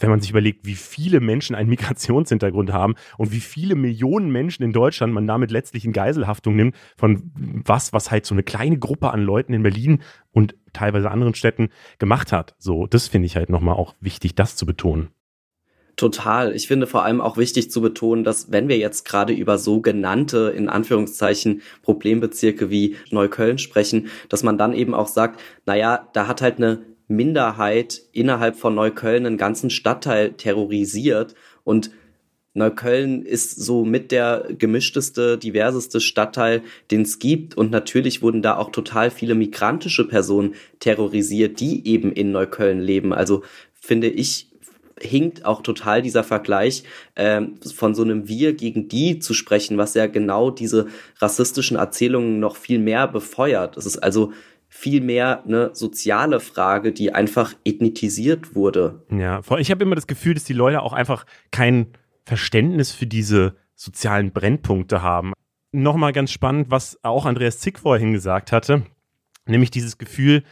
wenn man sich überlegt, wie viele Menschen einen Migrationshintergrund haben und wie viele Millionen Menschen in Deutschland man damit letztlich in Geiselhaftung nimmt, von was, was halt so eine kleine Gruppe an Leuten in Berlin und teilweise anderen Städten gemacht hat. So, das finde ich halt nochmal auch wichtig, das zu betonen. Total. Ich finde vor allem auch wichtig zu betonen, dass wenn wir jetzt gerade über sogenannte, in Anführungszeichen, Problembezirke wie Neukölln sprechen, dass man dann eben auch sagt, naja, da hat halt eine Minderheit innerhalb von Neukölln einen ganzen Stadtteil terrorisiert und Neukölln ist so mit der gemischteste, diverseste Stadtteil, den es gibt. Und natürlich wurden da auch total viele migrantische Personen terrorisiert, die eben in Neukölln leben. Also finde ich, hinkt auch total dieser Vergleich ähm, von so einem Wir gegen die zu sprechen, was ja genau diese rassistischen Erzählungen noch viel mehr befeuert. Es ist also viel mehr eine soziale Frage, die einfach ethnitisiert wurde. Ja, ich habe immer das Gefühl, dass die Leute auch einfach kein Verständnis für diese sozialen Brennpunkte haben. Nochmal ganz spannend, was auch Andreas Zick vorhin gesagt hatte, nämlich dieses Gefühl,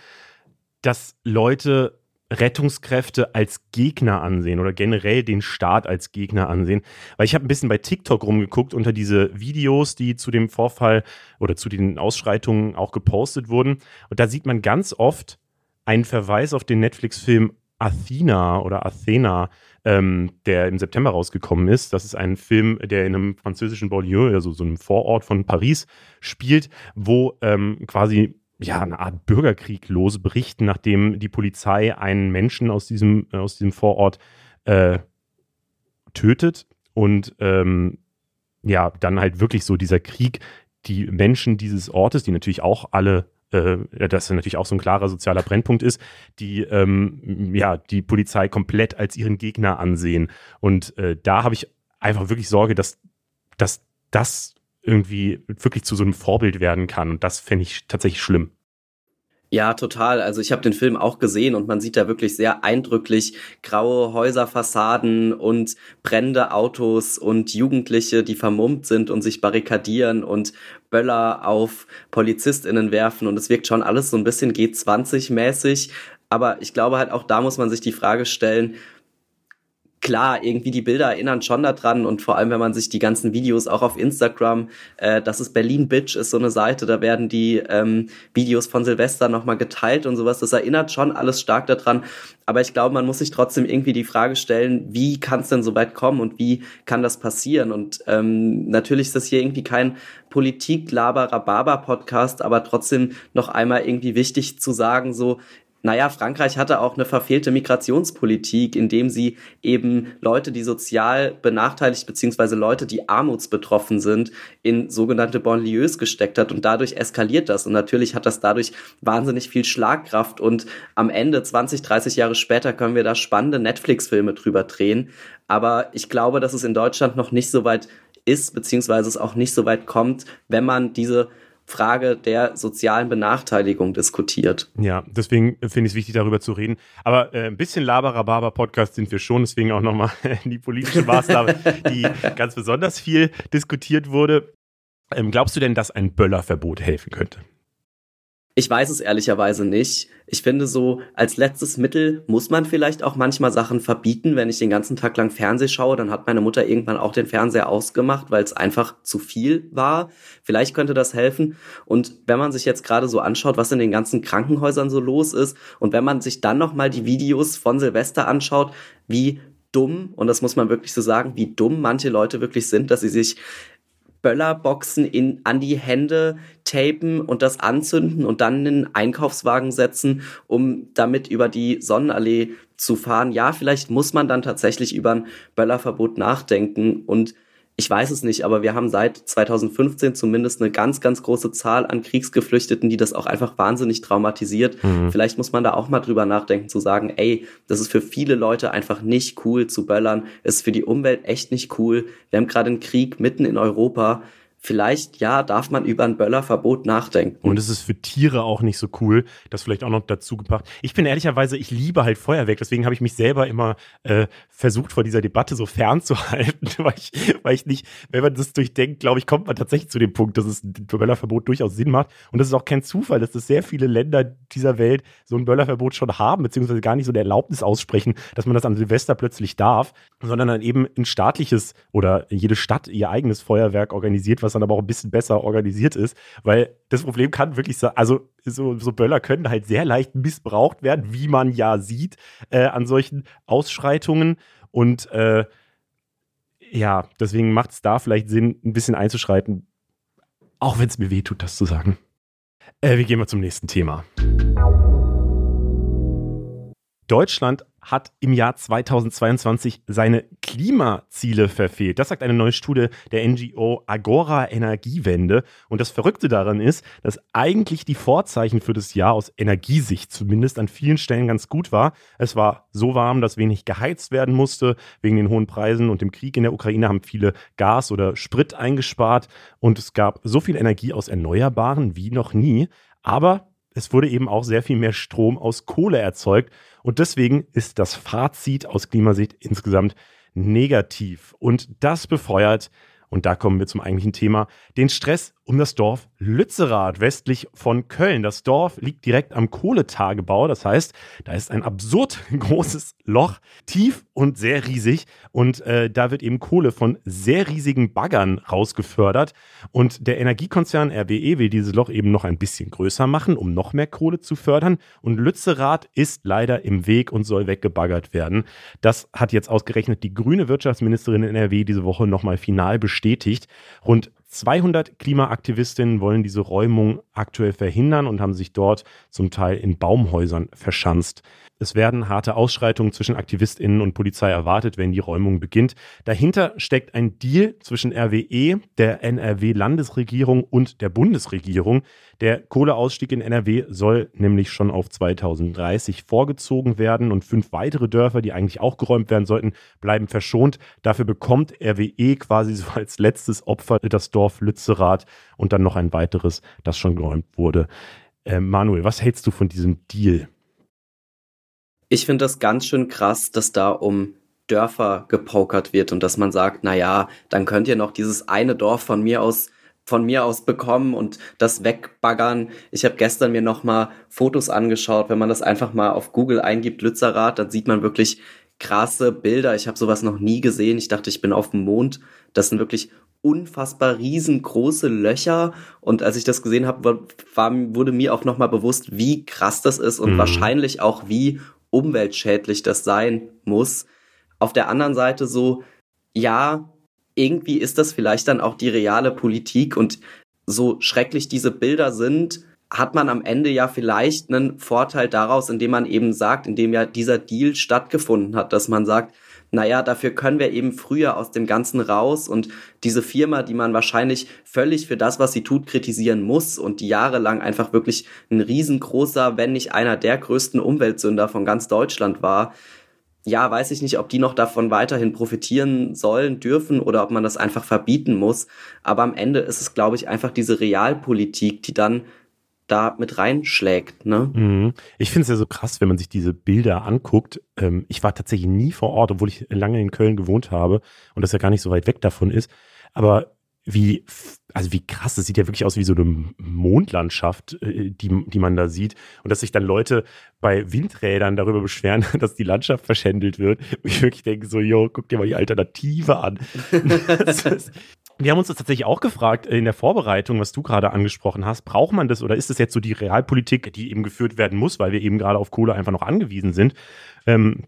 dass Leute Rettungskräfte als Gegner ansehen oder generell den Staat als Gegner ansehen. Weil ich habe ein bisschen bei TikTok rumgeguckt unter diese Videos, die zu dem Vorfall oder zu den Ausschreitungen auch gepostet wurden. Und da sieht man ganz oft einen Verweis auf den Netflix-Film Athena oder Athena, ähm, der im September rausgekommen ist. Das ist ein Film, der in einem französischen Banlieue, also so einem Vorort von Paris, spielt, wo ähm, quasi ja, eine Art Bürgerkrieg losberichten, nachdem die Polizei einen Menschen aus diesem, äh, aus diesem Vorort äh, tötet und ähm, ja, dann halt wirklich so dieser Krieg, die Menschen dieses Ortes, die natürlich auch alle äh, das natürlich auch so ein klarer sozialer Brennpunkt ist, die ähm, ja die Polizei komplett als ihren Gegner ansehen. Und äh, da habe ich einfach wirklich Sorge, dass, dass das irgendwie wirklich zu so einem Vorbild werden kann. Und das fände ich tatsächlich schlimm. Ja, total. Also ich habe den Film auch gesehen und man sieht da wirklich sehr eindrücklich graue Häuserfassaden und brennende Autos und Jugendliche, die vermummt sind und sich barrikadieren und Böller auf Polizistinnen werfen und es wirkt schon alles so ein bisschen G20-mäßig. Aber ich glaube halt auch da muss man sich die Frage stellen, klar, irgendwie die Bilder erinnern schon daran und vor allem, wenn man sich die ganzen Videos auch auf Instagram, äh, das ist Berlin Bitch, ist so eine Seite, da werden die ähm, Videos von Silvester nochmal geteilt und sowas. Das erinnert schon alles stark daran. Aber ich glaube, man muss sich trotzdem irgendwie die Frage stellen, wie kann es denn so weit kommen und wie kann das passieren? Und ähm, natürlich ist das hier irgendwie kein Politik-Laber-Rhabarber-Podcast, aber trotzdem noch einmal irgendwie wichtig zu sagen, so, naja, Frankreich hatte auch eine verfehlte Migrationspolitik, indem sie eben Leute, die sozial benachteiligt, beziehungsweise Leute, die armutsbetroffen sind, in sogenannte Banlieues gesteckt hat und dadurch eskaliert das. Und natürlich hat das dadurch wahnsinnig viel Schlagkraft und am Ende, 20, 30 Jahre später, können wir da spannende Netflix-Filme drüber drehen. Aber ich glaube, dass es in Deutschland noch nicht so weit ist, beziehungsweise es auch nicht so weit kommt, wenn man diese Frage der sozialen Benachteiligung diskutiert. Ja, deswegen finde ich es wichtig, darüber zu reden. Aber äh, ein bisschen Laber-Rhabarber-Podcast sind wir schon, deswegen auch nochmal die politische Maßnahme, die ganz besonders viel diskutiert wurde. Ähm, glaubst du denn, dass ein Böllerverbot helfen könnte? Ich weiß es ehrlicherweise nicht. Ich finde so, als letztes Mittel muss man vielleicht auch manchmal Sachen verbieten. Wenn ich den ganzen Tag lang Fernseh schaue, dann hat meine Mutter irgendwann auch den Fernseher ausgemacht, weil es einfach zu viel war. Vielleicht könnte das helfen. Und wenn man sich jetzt gerade so anschaut, was in den ganzen Krankenhäusern so los ist und wenn man sich dann nochmal die Videos von Silvester anschaut, wie dumm, und das muss man wirklich so sagen, wie dumm manche Leute wirklich sind, dass sie sich Böllerboxen in, an die Hände tapen und das anzünden und dann in den Einkaufswagen setzen, um damit über die Sonnenallee zu fahren. Ja, vielleicht muss man dann tatsächlich über ein Böllerverbot nachdenken und ich weiß es nicht, aber wir haben seit 2015 zumindest eine ganz, ganz große Zahl an Kriegsgeflüchteten, die das auch einfach wahnsinnig traumatisiert. Mhm. Vielleicht muss man da auch mal drüber nachdenken, zu sagen, ey, das ist für viele Leute einfach nicht cool zu böllern. Es ist für die Umwelt echt nicht cool. Wir haben gerade einen Krieg mitten in Europa vielleicht, ja, darf man über ein Böllerverbot nachdenken. Und es ist für Tiere auch nicht so cool, das vielleicht auch noch dazu gebracht. Ich bin ehrlicherweise, ich liebe halt Feuerwerk, deswegen habe ich mich selber immer äh, versucht, vor dieser Debatte so fernzuhalten, weil ich, weil ich nicht, wenn man das durchdenkt, glaube ich, kommt man tatsächlich zu dem Punkt, dass es ein Böllerverbot durchaus Sinn macht. Und das ist auch kein Zufall, dass es sehr viele Länder dieser Welt so ein Böllerverbot schon haben, beziehungsweise gar nicht so eine Erlaubnis aussprechen, dass man das an Silvester plötzlich darf, sondern dann eben ein staatliches oder jede Stadt ihr eigenes Feuerwerk organisiert, was dann aber auch ein bisschen besser organisiert ist, weil das Problem kann wirklich sein, also so, so Böller können halt sehr leicht missbraucht werden, wie man ja sieht äh, an solchen Ausschreitungen und äh, ja, deswegen macht es da vielleicht Sinn, ein bisschen einzuschreiten, auch wenn es mir weh tut, das zu sagen. Äh, wir gehen mal zum nächsten Thema. Deutschland hat im Jahr 2022 seine Klimaziele verfehlt. Das sagt eine neue Studie der NGO Agora Energiewende. Und das Verrückte daran ist, dass eigentlich die Vorzeichen für das Jahr aus Energiesicht zumindest an vielen Stellen ganz gut war. Es war so warm, dass wenig geheizt werden musste. Wegen den hohen Preisen und dem Krieg in der Ukraine haben viele Gas oder Sprit eingespart. Und es gab so viel Energie aus Erneuerbaren wie noch nie. Aber es wurde eben auch sehr viel mehr Strom aus Kohle erzeugt. Und deswegen ist das Fazit aus Klimasicht insgesamt negativ. Und das befeuert, und da kommen wir zum eigentlichen Thema, den Stress um das Dorf Lützerath westlich von Köln. Das Dorf liegt direkt am Kohletagebau. Das heißt, da ist ein absurd großes Loch, tief und sehr riesig. Und äh, da wird eben Kohle von sehr riesigen Baggern rausgefördert. Und der Energiekonzern RWE will dieses Loch eben noch ein bisschen größer machen, um noch mehr Kohle zu fördern. Und Lützerath ist leider im Weg und soll weggebaggert werden. Das hat jetzt ausgerechnet die grüne Wirtschaftsministerin in NRW diese Woche nochmal final bestätigt. Rund 200 Klimaaktivistinnen wollen diese Räumung aktuell verhindern und haben sich dort zum Teil in Baumhäusern verschanzt. Es werden harte Ausschreitungen zwischen AktivistInnen und Polizei erwartet, wenn die Räumung beginnt. Dahinter steckt ein Deal zwischen RWE, der NRW-Landesregierung und der Bundesregierung. Der Kohleausstieg in NRW soll nämlich schon auf 2030 vorgezogen werden und fünf weitere Dörfer, die eigentlich auch geräumt werden sollten, bleiben verschont. Dafür bekommt RWE quasi so als letztes Opfer das Dorf Lützerath und dann noch ein weiteres, das schon geräumt wurde. Äh, Manuel, was hältst du von diesem Deal? Ich finde das ganz schön krass, dass da um Dörfer gepokert wird und dass man sagt, na ja, dann könnt ihr noch dieses eine Dorf von mir aus von mir aus bekommen und das wegbaggern. Ich habe gestern mir noch mal Fotos angeschaut, wenn man das einfach mal auf Google eingibt, Lützerath, dann sieht man wirklich krasse Bilder. Ich habe sowas noch nie gesehen. Ich dachte, ich bin auf dem Mond. Das sind wirklich unfassbar riesengroße Löcher. Und als ich das gesehen habe, wurde mir auch noch mal bewusst, wie krass das ist und mhm. wahrscheinlich auch wie umweltschädlich das sein muss. Auf der anderen Seite so, ja, irgendwie ist das vielleicht dann auch die reale Politik und so schrecklich diese Bilder sind, hat man am Ende ja vielleicht einen Vorteil daraus, indem man eben sagt, indem ja dieser Deal stattgefunden hat, dass man sagt, naja, dafür können wir eben früher aus dem Ganzen raus und diese Firma, die man wahrscheinlich völlig für das, was sie tut, kritisieren muss und die jahrelang einfach wirklich ein riesengroßer, wenn nicht einer der größten Umweltsünder von ganz Deutschland war, ja, weiß ich nicht, ob die noch davon weiterhin profitieren sollen, dürfen oder ob man das einfach verbieten muss. Aber am Ende ist es, glaube ich, einfach diese Realpolitik, die dann da mit reinschlägt. Ne? Mhm. Ich finde es ja so krass, wenn man sich diese Bilder anguckt. Ähm, ich war tatsächlich nie vor Ort, obwohl ich lange in Köln gewohnt habe und das ja gar nicht so weit weg davon ist. Aber wie, also wie krass, das sieht ja wirklich aus wie so eine Mondlandschaft, äh, die, die man da sieht. Und dass sich dann Leute bei Windrädern darüber beschweren, dass die Landschaft verschändelt wird. Und ich wirklich denke so, yo, guck dir mal die Alternative an. ist, wir haben uns das tatsächlich auch gefragt in der Vorbereitung, was du gerade angesprochen hast. Braucht man das oder ist das jetzt so die Realpolitik, die eben geführt werden muss, weil wir eben gerade auf Kohle einfach noch angewiesen sind? Ähm,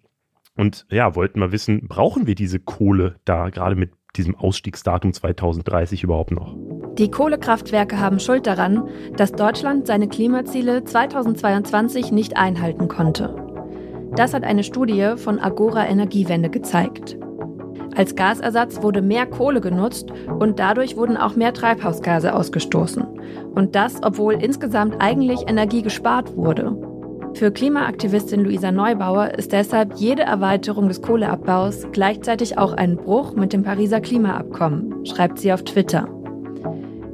und ja, wollten mal wissen, brauchen wir diese Kohle da gerade mit diesem Ausstiegsdatum 2030 überhaupt noch? Die Kohlekraftwerke haben Schuld daran, dass Deutschland seine Klimaziele 2022 nicht einhalten konnte. Das hat eine Studie von Agora Energiewende gezeigt. Als Gasersatz wurde mehr Kohle genutzt und dadurch wurden auch mehr Treibhausgase ausgestoßen. Und das, obwohl insgesamt eigentlich Energie gespart wurde. Für Klimaaktivistin Luisa Neubauer ist deshalb jede Erweiterung des Kohleabbaus gleichzeitig auch ein Bruch mit dem Pariser Klimaabkommen, schreibt sie auf Twitter.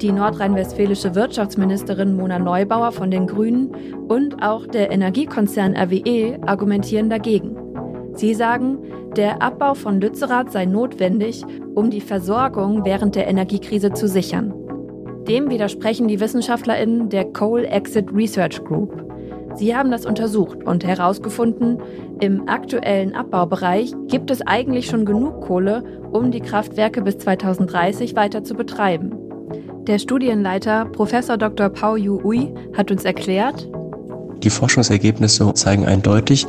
Die nordrhein-westfälische Wirtschaftsministerin Mona Neubauer von den Grünen und auch der Energiekonzern RWE argumentieren dagegen. Sie sagen, der Abbau von Lützerath sei notwendig, um die Versorgung während der Energiekrise zu sichern. Dem widersprechen die WissenschaftlerInnen der Coal Exit Research Group. Sie haben das untersucht und herausgefunden, im aktuellen Abbaubereich gibt es eigentlich schon genug Kohle, um die Kraftwerke bis 2030 weiter zu betreiben. Der Studienleiter Prof. Dr. Pao Yu Ui hat uns erklärt, die Forschungsergebnisse zeigen eindeutig,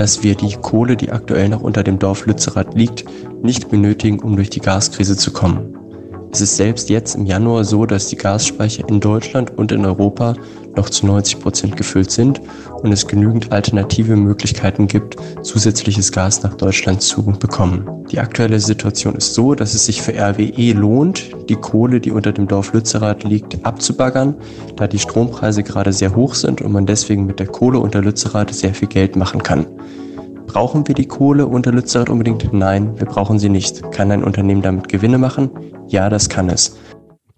dass wir die Kohle, die aktuell noch unter dem Dorf Lützerath liegt, nicht benötigen, um durch die Gaskrise zu kommen. Es ist selbst jetzt im Januar so, dass die Gasspeicher in Deutschland und in Europa noch zu 90 Prozent gefüllt sind und es genügend alternative Möglichkeiten gibt, zusätzliches Gas nach Deutschland zu bekommen. Die aktuelle Situation ist so, dass es sich für RWE lohnt, die Kohle, die unter dem Dorf Lützerath liegt, abzubaggern, da die Strompreise gerade sehr hoch sind und man deswegen mit der Kohle unter Lützerath sehr viel Geld machen kann. Brauchen wir die Kohle unter Lützerath unbedingt? Nein, wir brauchen sie nicht. Kann ein Unternehmen damit Gewinne machen? Ja, das kann es.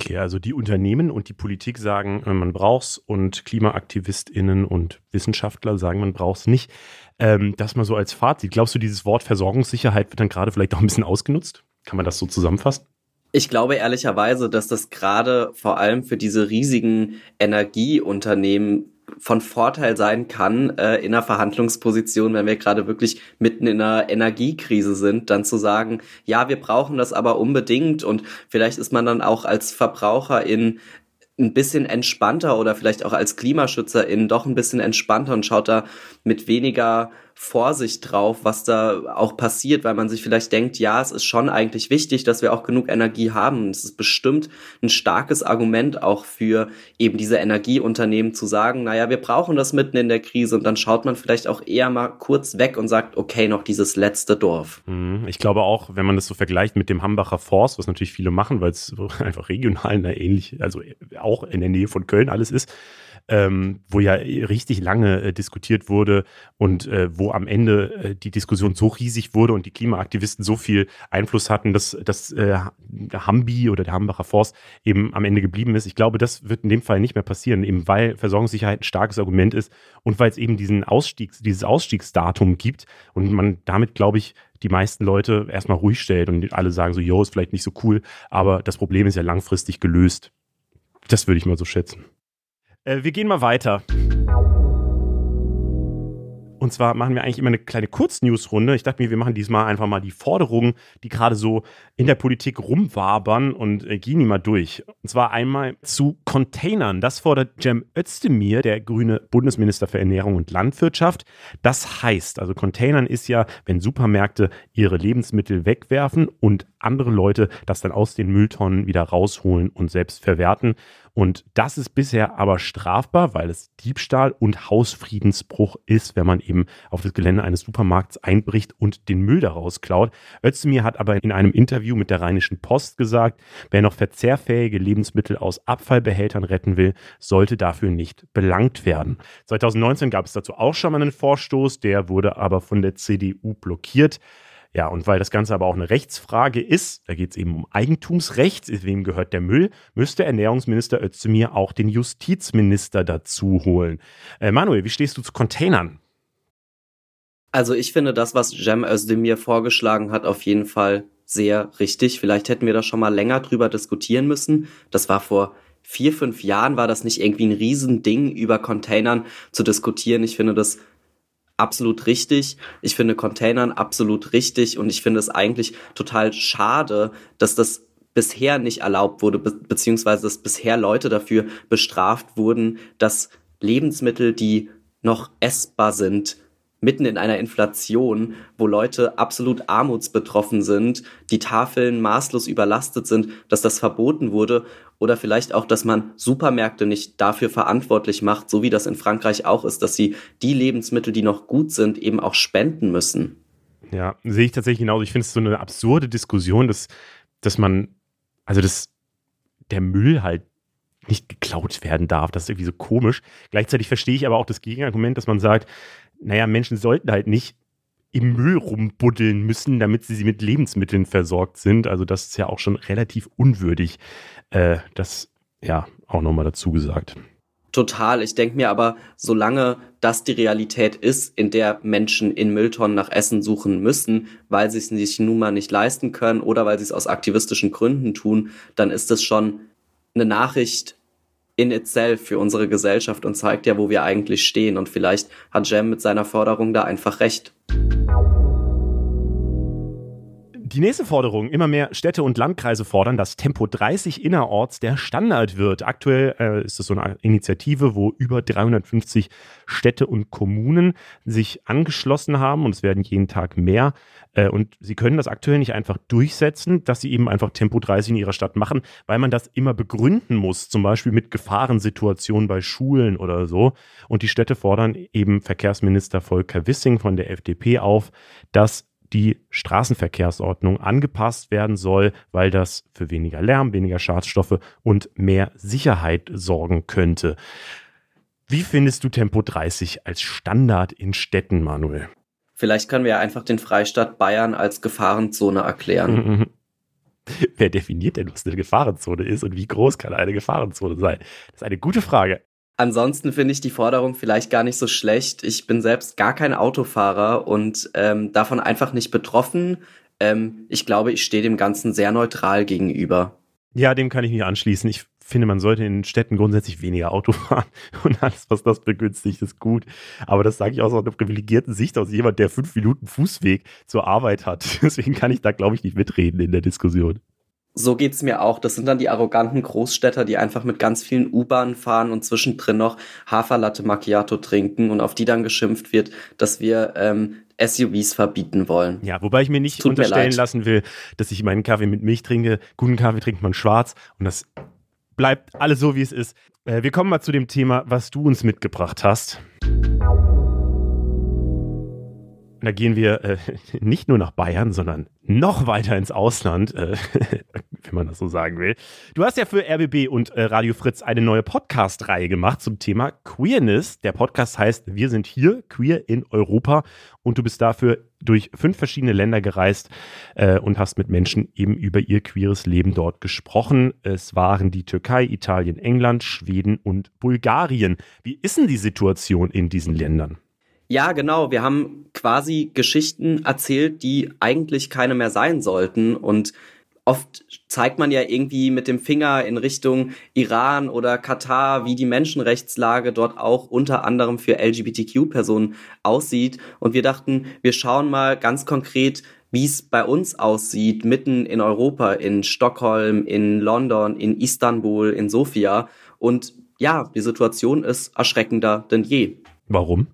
Okay, also die Unternehmen und die Politik sagen, äh, man braucht es und KlimaaktivistInnen und Wissenschaftler sagen, man braucht es nicht. Ähm, das mal so als Fazit. Glaubst du, dieses Wort Versorgungssicherheit wird dann gerade vielleicht auch ein bisschen ausgenutzt? Kann man das so zusammenfassen? Ich glaube ehrlicherweise, dass das gerade vor allem für diese riesigen Energieunternehmen von Vorteil sein kann äh, in einer Verhandlungsposition, wenn wir gerade wirklich mitten in einer Energiekrise sind, dann zu sagen, ja, wir brauchen das aber unbedingt und vielleicht ist man dann auch als Verbraucher in ein bisschen entspannter oder vielleicht auch als Klimaschützerin doch ein bisschen entspannter und schaut da mit weniger Vorsicht drauf, was da auch passiert, weil man sich vielleicht denkt, ja, es ist schon eigentlich wichtig, dass wir auch genug Energie haben. Es ist bestimmt ein starkes Argument auch für eben diese Energieunternehmen zu sagen, naja, wir brauchen das mitten in der Krise und dann schaut man vielleicht auch eher mal kurz weg und sagt, okay, noch dieses letzte Dorf. Mhm. Ich glaube auch, wenn man das so vergleicht mit dem Hambacher Forst, was natürlich viele machen, weil es einfach regional ähnlich, also auch in der Nähe von Köln alles ist, ähm, wo ja richtig lange äh, diskutiert wurde und äh, wo am Ende äh, die Diskussion so riesig wurde und die Klimaaktivisten so viel Einfluss hatten, dass, dass äh, Hambi oder der Hambacher Forst eben am Ende geblieben ist. Ich glaube, das wird in dem Fall nicht mehr passieren, eben weil Versorgungssicherheit ein starkes Argument ist und weil es eben diesen Ausstiegs, dieses Ausstiegsdatum gibt und man damit, glaube ich, die meisten Leute erstmal ruhig stellt und alle sagen so, yo, ist vielleicht nicht so cool, aber das Problem ist ja langfristig gelöst. Das würde ich mal so schätzen. Äh, wir gehen mal weiter. Und zwar machen wir eigentlich immer eine kleine Kurznews-Runde. Ich dachte mir, wir machen diesmal einfach mal die Forderungen, die gerade so in der Politik rumwabern und äh, gehen die mal durch. Und zwar einmal zu Containern. Das fordert Cem Özdemir, der grüne Bundesminister für Ernährung und Landwirtschaft. Das heißt, also Containern ist ja, wenn Supermärkte ihre Lebensmittel wegwerfen und andere Leute das dann aus den Mülltonnen wieder rausholen und selbst verwerten. Und das ist bisher aber strafbar, weil es Diebstahl und Hausfriedensbruch ist, wenn man eben auf das Gelände eines Supermarkts einbricht und den Müll daraus klaut. Özdemir hat aber in einem Interview mit der Rheinischen Post gesagt, wer noch verzehrfähige Lebensmittel aus Abfallbehältern retten will, sollte dafür nicht belangt werden. 2019 gab es dazu auch schon mal einen Vorstoß, der wurde aber von der CDU blockiert. Ja, und weil das Ganze aber auch eine Rechtsfrage ist, da geht es eben um Eigentumsrecht, wem gehört der Müll, müsste Ernährungsminister Özdemir auch den Justizminister dazu holen. Äh, Manuel, wie stehst du zu Containern? Also ich finde das, was Jem Özdemir vorgeschlagen hat, auf jeden Fall sehr richtig. Vielleicht hätten wir da schon mal länger drüber diskutieren müssen. Das war vor vier, fünf Jahren, war das nicht irgendwie ein Riesending, über Containern zu diskutieren. Ich finde das absolut richtig. Ich finde Containern absolut richtig und ich finde es eigentlich total schade, dass das bisher nicht erlaubt wurde, be beziehungsweise dass bisher Leute dafür bestraft wurden, dass Lebensmittel, die noch essbar sind, mitten in einer Inflation, wo Leute absolut armutsbetroffen sind, die Tafeln maßlos überlastet sind, dass das verboten wurde oder vielleicht auch, dass man Supermärkte nicht dafür verantwortlich macht, so wie das in Frankreich auch ist, dass sie die Lebensmittel, die noch gut sind, eben auch spenden müssen. Ja, sehe ich tatsächlich genauso. Ich finde es so eine absurde Diskussion, dass, dass man, also dass der Müll halt nicht geklaut werden darf. Das ist irgendwie so komisch. Gleichzeitig verstehe ich aber auch das Gegenargument, dass man sagt, naja, Menschen sollten halt nicht im Müll rumbuddeln müssen, damit sie mit Lebensmitteln versorgt sind. Also das ist ja auch schon relativ unwürdig. Äh, das ja auch nochmal dazu gesagt. Total. Ich denke mir aber, solange das die Realität ist, in der Menschen in Mülltonnen nach Essen suchen müssen, weil sie es sich nun mal nicht leisten können oder weil sie es aus aktivistischen Gründen tun, dann ist das schon eine Nachricht, in itself für unsere Gesellschaft und zeigt ja, wo wir eigentlich stehen. Und vielleicht hat Jem mit seiner Forderung da einfach recht. Die nächste Forderung, immer mehr Städte und Landkreise fordern, dass Tempo 30 innerorts der Standard wird. Aktuell äh, ist das so eine Initiative, wo über 350 Städte und Kommunen sich angeschlossen haben und es werden jeden Tag mehr. Äh, und sie können das aktuell nicht einfach durchsetzen, dass sie eben einfach Tempo 30 in ihrer Stadt machen, weil man das immer begründen muss, zum Beispiel mit Gefahrensituationen bei Schulen oder so. Und die Städte fordern eben Verkehrsminister Volker Wissing von der FDP auf, dass die Straßenverkehrsordnung angepasst werden soll, weil das für weniger Lärm, weniger Schadstoffe und mehr Sicherheit sorgen könnte. Wie findest du Tempo 30 als Standard in Städten, Manuel? Vielleicht können wir einfach den Freistaat Bayern als Gefahrenzone erklären. Mhm. Wer definiert denn, was eine Gefahrenzone ist und wie groß kann eine Gefahrenzone sein? Das ist eine gute Frage. Ansonsten finde ich die Forderung vielleicht gar nicht so schlecht. Ich bin selbst gar kein Autofahrer und ähm, davon einfach nicht betroffen. Ähm, ich glaube, ich stehe dem Ganzen sehr neutral gegenüber. Ja, dem kann ich mich anschließen. Ich finde, man sollte in Städten grundsätzlich weniger Auto fahren und alles, was das begünstigt, ist gut. Aber das sage ich aus einer privilegierten Sicht, aus jemand, der fünf Minuten Fußweg zur Arbeit hat. Deswegen kann ich da, glaube ich, nicht mitreden in der Diskussion. So geht's mir auch. Das sind dann die arroganten Großstädter, die einfach mit ganz vielen U-Bahnen fahren und zwischendrin noch Haferlatte Macchiato trinken und auf die dann geschimpft wird, dass wir ähm, SUVs verbieten wollen. Ja, wobei ich mir nicht unterstellen mir lassen will, dass ich meinen Kaffee mit Milch trinke. Guten Kaffee trinkt man schwarz und das bleibt alles so, wie es ist. Äh, wir kommen mal zu dem Thema, was du uns mitgebracht hast. Da gehen wir äh, nicht nur nach Bayern, sondern noch weiter ins Ausland, äh, wenn man das so sagen will. Du hast ja für RBB und äh, Radio Fritz eine neue Podcast-Reihe gemacht zum Thema Queerness. Der Podcast heißt Wir sind hier, queer in Europa. Und du bist dafür durch fünf verschiedene Länder gereist äh, und hast mit Menschen eben über ihr queeres Leben dort gesprochen. Es waren die Türkei, Italien, England, Schweden und Bulgarien. Wie ist denn die Situation in diesen Ländern? Ja, genau. Wir haben quasi Geschichten erzählt, die eigentlich keine mehr sein sollten. Und oft zeigt man ja irgendwie mit dem Finger in Richtung Iran oder Katar, wie die Menschenrechtslage dort auch unter anderem für LGBTQ-Personen aussieht. Und wir dachten, wir schauen mal ganz konkret, wie es bei uns aussieht, mitten in Europa, in Stockholm, in London, in Istanbul, in Sofia. Und ja, die Situation ist erschreckender denn je. Warum?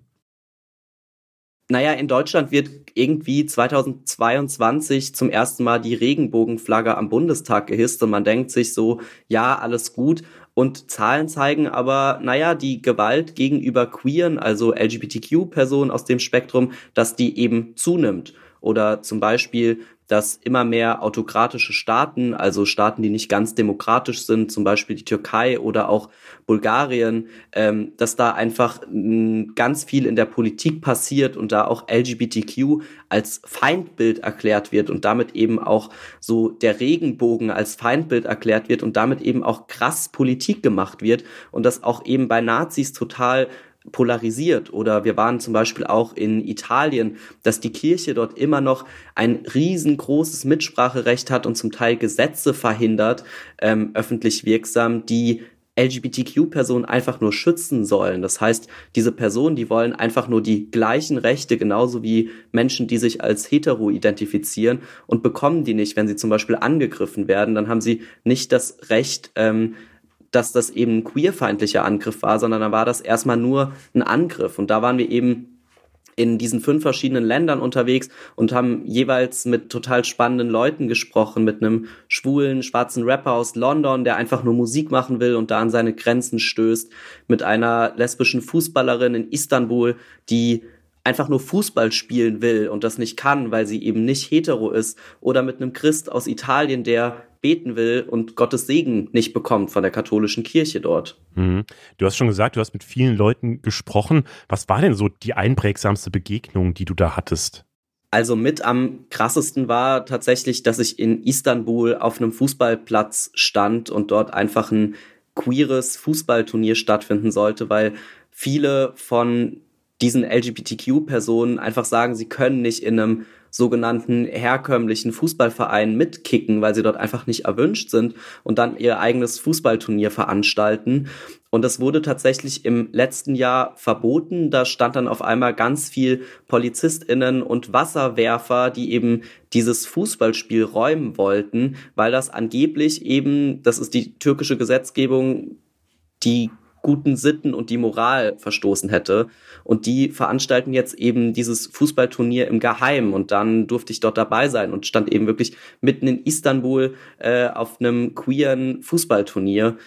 Naja, in Deutschland wird irgendwie 2022 zum ersten Mal die Regenbogenflagge am Bundestag gehisst und man denkt sich so, ja, alles gut. Und Zahlen zeigen aber, naja, die Gewalt gegenüber Queeren, also LGBTQ-Personen aus dem Spektrum, dass die eben zunimmt. Oder zum Beispiel dass immer mehr autokratische Staaten, also Staaten, die nicht ganz demokratisch sind, zum Beispiel die Türkei oder auch Bulgarien, ähm, dass da einfach mh, ganz viel in der Politik passiert und da auch LGBTQ als Feindbild erklärt wird und damit eben auch so der Regenbogen als Feindbild erklärt wird und damit eben auch krass Politik gemacht wird und das auch eben bei Nazis total polarisiert. Oder wir waren zum Beispiel auch in Italien, dass die Kirche dort immer noch ein riesengroßes Mitspracherecht hat und zum Teil Gesetze verhindert, ähm, öffentlich wirksam, die LGBTQ-Personen einfach nur schützen sollen. Das heißt, diese Personen, die wollen einfach nur die gleichen Rechte, genauso wie Menschen, die sich als hetero identifizieren und bekommen die nicht, wenn sie zum Beispiel angegriffen werden, dann haben sie nicht das Recht, ähm, dass das eben ein queerfeindlicher Angriff war, sondern da war das erstmal nur ein Angriff. Und da waren wir eben in diesen fünf verschiedenen Ländern unterwegs und haben jeweils mit total spannenden Leuten gesprochen, mit einem schwulen, schwarzen Rapper aus London, der einfach nur Musik machen will und da an seine Grenzen stößt, mit einer lesbischen Fußballerin in Istanbul, die einfach nur Fußball spielen will und das nicht kann, weil sie eben nicht hetero ist, oder mit einem Christ aus Italien, der beten will und Gottes Segen nicht bekommt von der katholischen Kirche dort. Mhm. Du hast schon gesagt, du hast mit vielen Leuten gesprochen. Was war denn so die einprägsamste Begegnung, die du da hattest? Also mit am krassesten war tatsächlich, dass ich in Istanbul auf einem Fußballplatz stand und dort einfach ein queeres Fußballturnier stattfinden sollte, weil viele von diesen LGBTQ-Personen einfach sagen, sie können nicht in einem sogenannten herkömmlichen Fußballvereinen mitkicken, weil sie dort einfach nicht erwünscht sind und dann ihr eigenes Fußballturnier veranstalten. Und das wurde tatsächlich im letzten Jahr verboten. Da stand dann auf einmal ganz viel PolizistInnen und Wasserwerfer, die eben dieses Fußballspiel räumen wollten, weil das angeblich eben, das ist die türkische Gesetzgebung, die guten Sitten und die Moral verstoßen hätte. Und die veranstalten jetzt eben dieses Fußballturnier im Geheimen. Und dann durfte ich dort dabei sein und stand eben wirklich mitten in Istanbul äh, auf einem queeren Fußballturnier.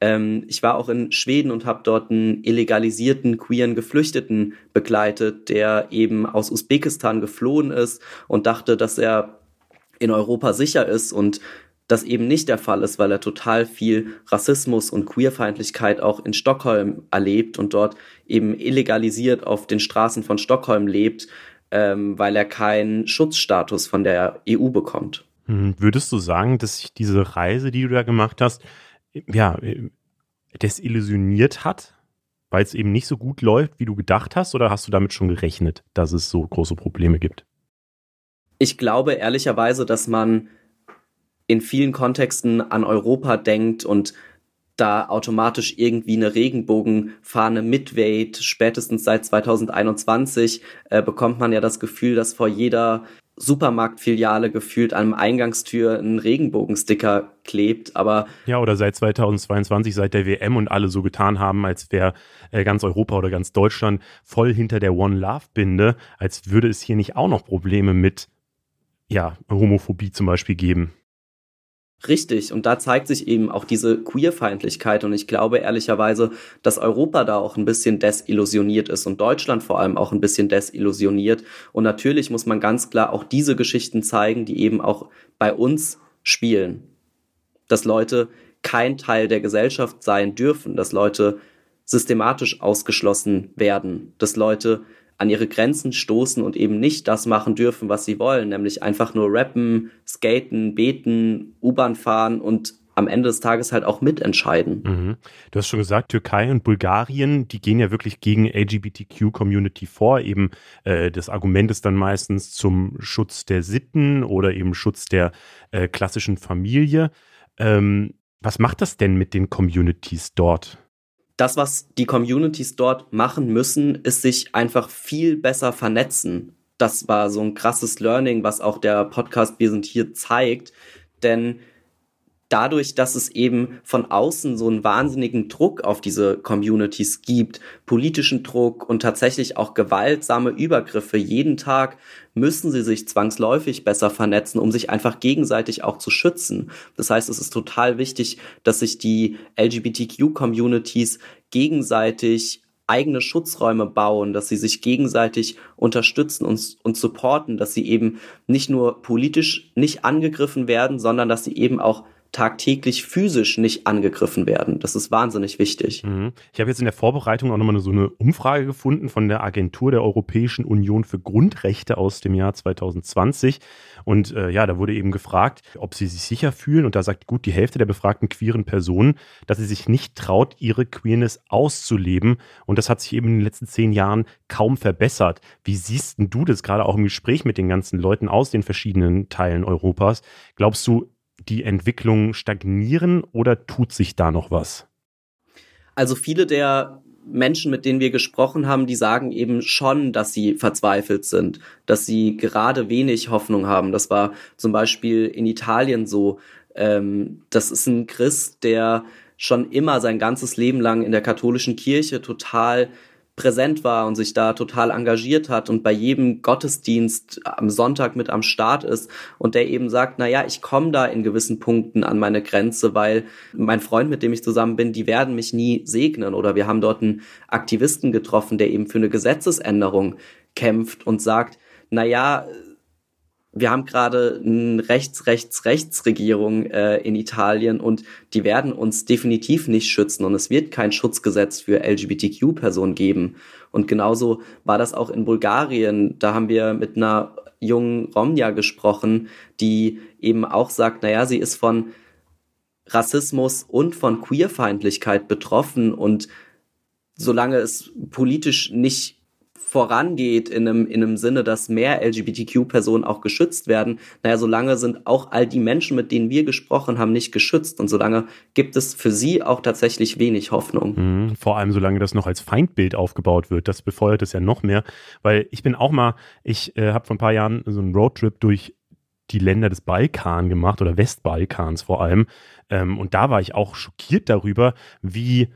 Ähm, ich war auch in Schweden und habe dort einen illegalisierten queeren Geflüchteten begleitet, der eben aus Usbekistan geflohen ist und dachte, dass er in Europa sicher ist und das eben nicht der Fall ist, weil er total viel Rassismus und Queerfeindlichkeit auch in Stockholm erlebt und dort eben illegalisiert auf den Straßen von Stockholm lebt, ähm, weil er keinen Schutzstatus von der EU bekommt. Hm, würdest du sagen, dass sich diese Reise, die du da gemacht hast, ja, desillusioniert hat, weil es eben nicht so gut läuft, wie du gedacht hast, oder hast du damit schon gerechnet, dass es so große Probleme gibt? Ich glaube ehrlicherweise, dass man in vielen Kontexten an Europa denkt und da automatisch irgendwie eine Regenbogenfahne mitweht. Spätestens seit 2021 äh, bekommt man ja das Gefühl, dass vor jeder Supermarktfiliale gefühlt an einem Eingangstür einen Regenbogensticker klebt, aber ja oder seit 2022 seit der WM und alle so getan haben, als wäre äh, ganz Europa oder ganz Deutschland voll hinter der One Love Binde, als würde es hier nicht auch noch Probleme mit ja Homophobie zum Beispiel geben. Richtig, und da zeigt sich eben auch diese Queerfeindlichkeit. Und ich glaube ehrlicherweise, dass Europa da auch ein bisschen desillusioniert ist und Deutschland vor allem auch ein bisschen desillusioniert. Und natürlich muss man ganz klar auch diese Geschichten zeigen, die eben auch bei uns spielen. Dass Leute kein Teil der Gesellschaft sein dürfen, dass Leute systematisch ausgeschlossen werden, dass Leute an ihre Grenzen stoßen und eben nicht das machen dürfen, was sie wollen, nämlich einfach nur rappen, skaten, beten, U-Bahn fahren und am Ende des Tages halt auch mitentscheiden. Mhm. Du hast schon gesagt, Türkei und Bulgarien, die gehen ja wirklich gegen LGBTQ-Community vor. Eben äh, das Argument ist dann meistens zum Schutz der Sitten oder eben Schutz der äh, klassischen Familie. Ähm, was macht das denn mit den Communities dort? Das, was die Communities dort machen müssen, ist sich einfach viel besser vernetzen. Das war so ein krasses Learning, was auch der Podcast Wir sind hier zeigt. Denn dadurch, dass es eben von außen so einen wahnsinnigen Druck auf diese Communities gibt, politischen Druck und tatsächlich auch gewaltsame Übergriffe jeden Tag, müssen sie sich zwangsläufig besser vernetzen, um sich einfach gegenseitig auch zu schützen. Das heißt, es ist total wichtig, dass sich die LGBTQ-Communities gegenseitig eigene Schutzräume bauen, dass sie sich gegenseitig unterstützen und, und supporten, dass sie eben nicht nur politisch nicht angegriffen werden, sondern dass sie eben auch tagtäglich physisch nicht angegriffen werden. Das ist wahnsinnig wichtig. Mhm. Ich habe jetzt in der Vorbereitung auch nochmal so eine Umfrage gefunden von der Agentur der Europäischen Union für Grundrechte aus dem Jahr 2020. Und äh, ja, da wurde eben gefragt, ob sie sich sicher fühlen. Und da sagt gut die Hälfte der befragten queeren Personen, dass sie sich nicht traut, ihre Queerness auszuleben. Und das hat sich eben in den letzten zehn Jahren kaum verbessert. Wie siehst du das gerade auch im Gespräch mit den ganzen Leuten aus den verschiedenen Teilen Europas? Glaubst du, die Entwicklung stagnieren oder tut sich da noch was? Also viele der Menschen, mit denen wir gesprochen haben, die sagen eben schon, dass sie verzweifelt sind, dass sie gerade wenig Hoffnung haben. Das war zum Beispiel in Italien so. Ähm, das ist ein Christ, der schon immer sein ganzes Leben lang in der katholischen Kirche total präsent war und sich da total engagiert hat und bei jedem Gottesdienst am Sonntag mit am Start ist und der eben sagt, na ja, ich komme da in gewissen Punkten an meine Grenze, weil mein Freund, mit dem ich zusammen bin, die werden mich nie segnen. Oder wir haben dort einen Aktivisten getroffen, der eben für eine Gesetzesänderung kämpft und sagt, na ja, wir haben gerade eine Rechts-Rechts-Rechts-Regierung äh, in Italien und die werden uns definitiv nicht schützen und es wird kein Schutzgesetz für LGBTQ-Personen geben. Und genauso war das auch in Bulgarien. Da haben wir mit einer jungen Romja gesprochen, die eben auch sagt, naja, sie ist von Rassismus und von Queerfeindlichkeit betroffen und solange es politisch nicht vorangeht in einem, in einem Sinne, dass mehr LGBTQ-Personen auch geschützt werden, naja, solange sind auch all die Menschen, mit denen wir gesprochen haben, nicht geschützt. Und solange gibt es für sie auch tatsächlich wenig Hoffnung. Mhm, vor allem, solange das noch als Feindbild aufgebaut wird. Das befeuert es ja noch mehr. Weil ich bin auch mal, ich äh, habe vor ein paar Jahren so einen Roadtrip durch die Länder des Balkan gemacht oder Westbalkans vor allem. Ähm, und da war ich auch schockiert darüber, wie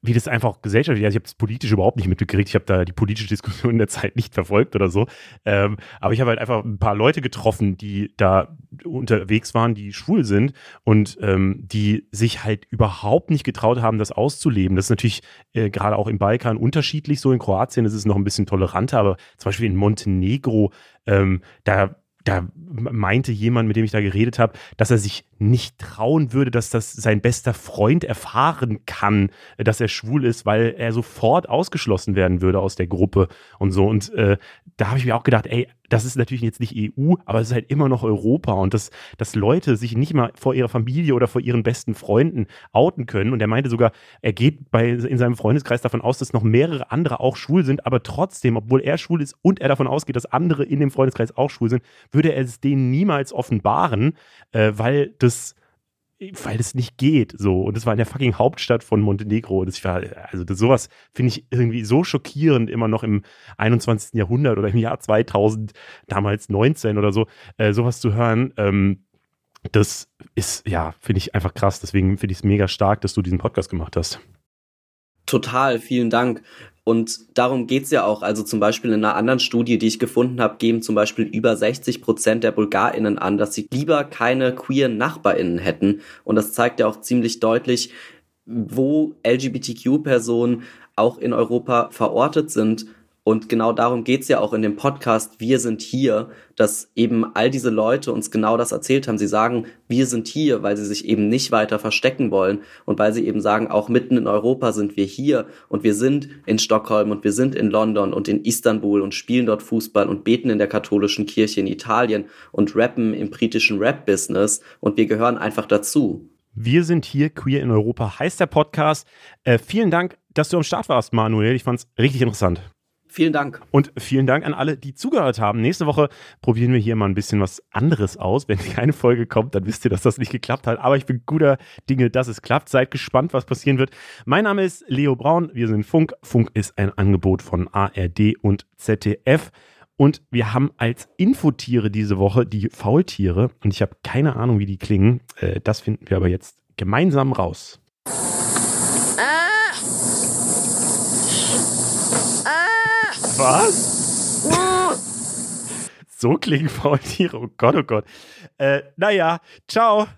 wie das einfach gesellschaftlich, also ich habe das politisch überhaupt nicht mitgekriegt, ich habe da die politische Diskussion in der Zeit nicht verfolgt oder so, ähm, aber ich habe halt einfach ein paar Leute getroffen, die da unterwegs waren, die schwul sind und ähm, die sich halt überhaupt nicht getraut haben, das auszuleben. Das ist natürlich äh, gerade auch im Balkan unterschiedlich, so. In Kroatien ist es noch ein bisschen toleranter, aber zum Beispiel in Montenegro, ähm, da da meinte jemand, mit dem ich da geredet habe, dass er sich nicht trauen würde, dass das sein bester Freund erfahren kann, dass er schwul ist, weil er sofort ausgeschlossen werden würde aus der Gruppe und so. Und äh, da habe ich mir auch gedacht, ey, das ist natürlich jetzt nicht EU, aber es ist halt immer noch Europa und dass, dass Leute sich nicht mal vor ihrer Familie oder vor ihren besten Freunden outen können. Und er meinte sogar, er geht bei, in seinem Freundeskreis davon aus, dass noch mehrere andere auch schwul sind, aber trotzdem, obwohl er schwul ist und er davon ausgeht, dass andere in dem Freundeskreis auch schwul sind, würde er es denen niemals offenbaren, äh, weil das weil es nicht geht, so. Und es war in der fucking Hauptstadt von Montenegro. Und das war, also das, sowas finde ich irgendwie so schockierend, immer noch im 21. Jahrhundert oder im Jahr 2000, damals 19 oder so, äh, sowas zu hören. Ähm, das ist, ja, finde ich einfach krass. Deswegen finde ich es mega stark, dass du diesen Podcast gemacht hast. Total, vielen Dank. Und darum geht's ja auch. Also zum Beispiel in einer anderen Studie, die ich gefunden habe, geben zum Beispiel über 60 Prozent der BulgarInnen an, dass sie lieber keine queeren NachbarInnen hätten. Und das zeigt ja auch ziemlich deutlich, wo LGBTQ-Personen auch in Europa verortet sind und genau darum geht's ja auch in dem Podcast Wir sind hier, dass eben all diese Leute uns genau das erzählt haben. Sie sagen, wir sind hier, weil sie sich eben nicht weiter verstecken wollen und weil sie eben sagen, auch mitten in Europa sind wir hier und wir sind in Stockholm und wir sind in London und in Istanbul und spielen dort Fußball und beten in der katholischen Kirche in Italien und rappen im britischen Rap-Business und wir gehören einfach dazu. Wir sind hier, Queer in Europa heißt der Podcast. Äh, vielen Dank, dass du am Start warst, Manuel. Ich fand's richtig interessant. Vielen Dank. Und vielen Dank an alle, die zugehört haben. Nächste Woche probieren wir hier mal ein bisschen was anderes aus. Wenn keine Folge kommt, dann wisst ihr, dass das nicht geklappt hat. Aber ich bin guter Dinge, dass es klappt. Seid gespannt, was passieren wird. Mein Name ist Leo Braun. Wir sind Funk. Funk ist ein Angebot von ARD und ZDF. Und wir haben als Infotiere diese Woche die Faultiere. Und ich habe keine Ahnung, wie die klingen. Äh, das finden wir aber jetzt gemeinsam raus. Was? so klingen Faultiere. Oh Gott, oh Gott. Äh, naja, ciao.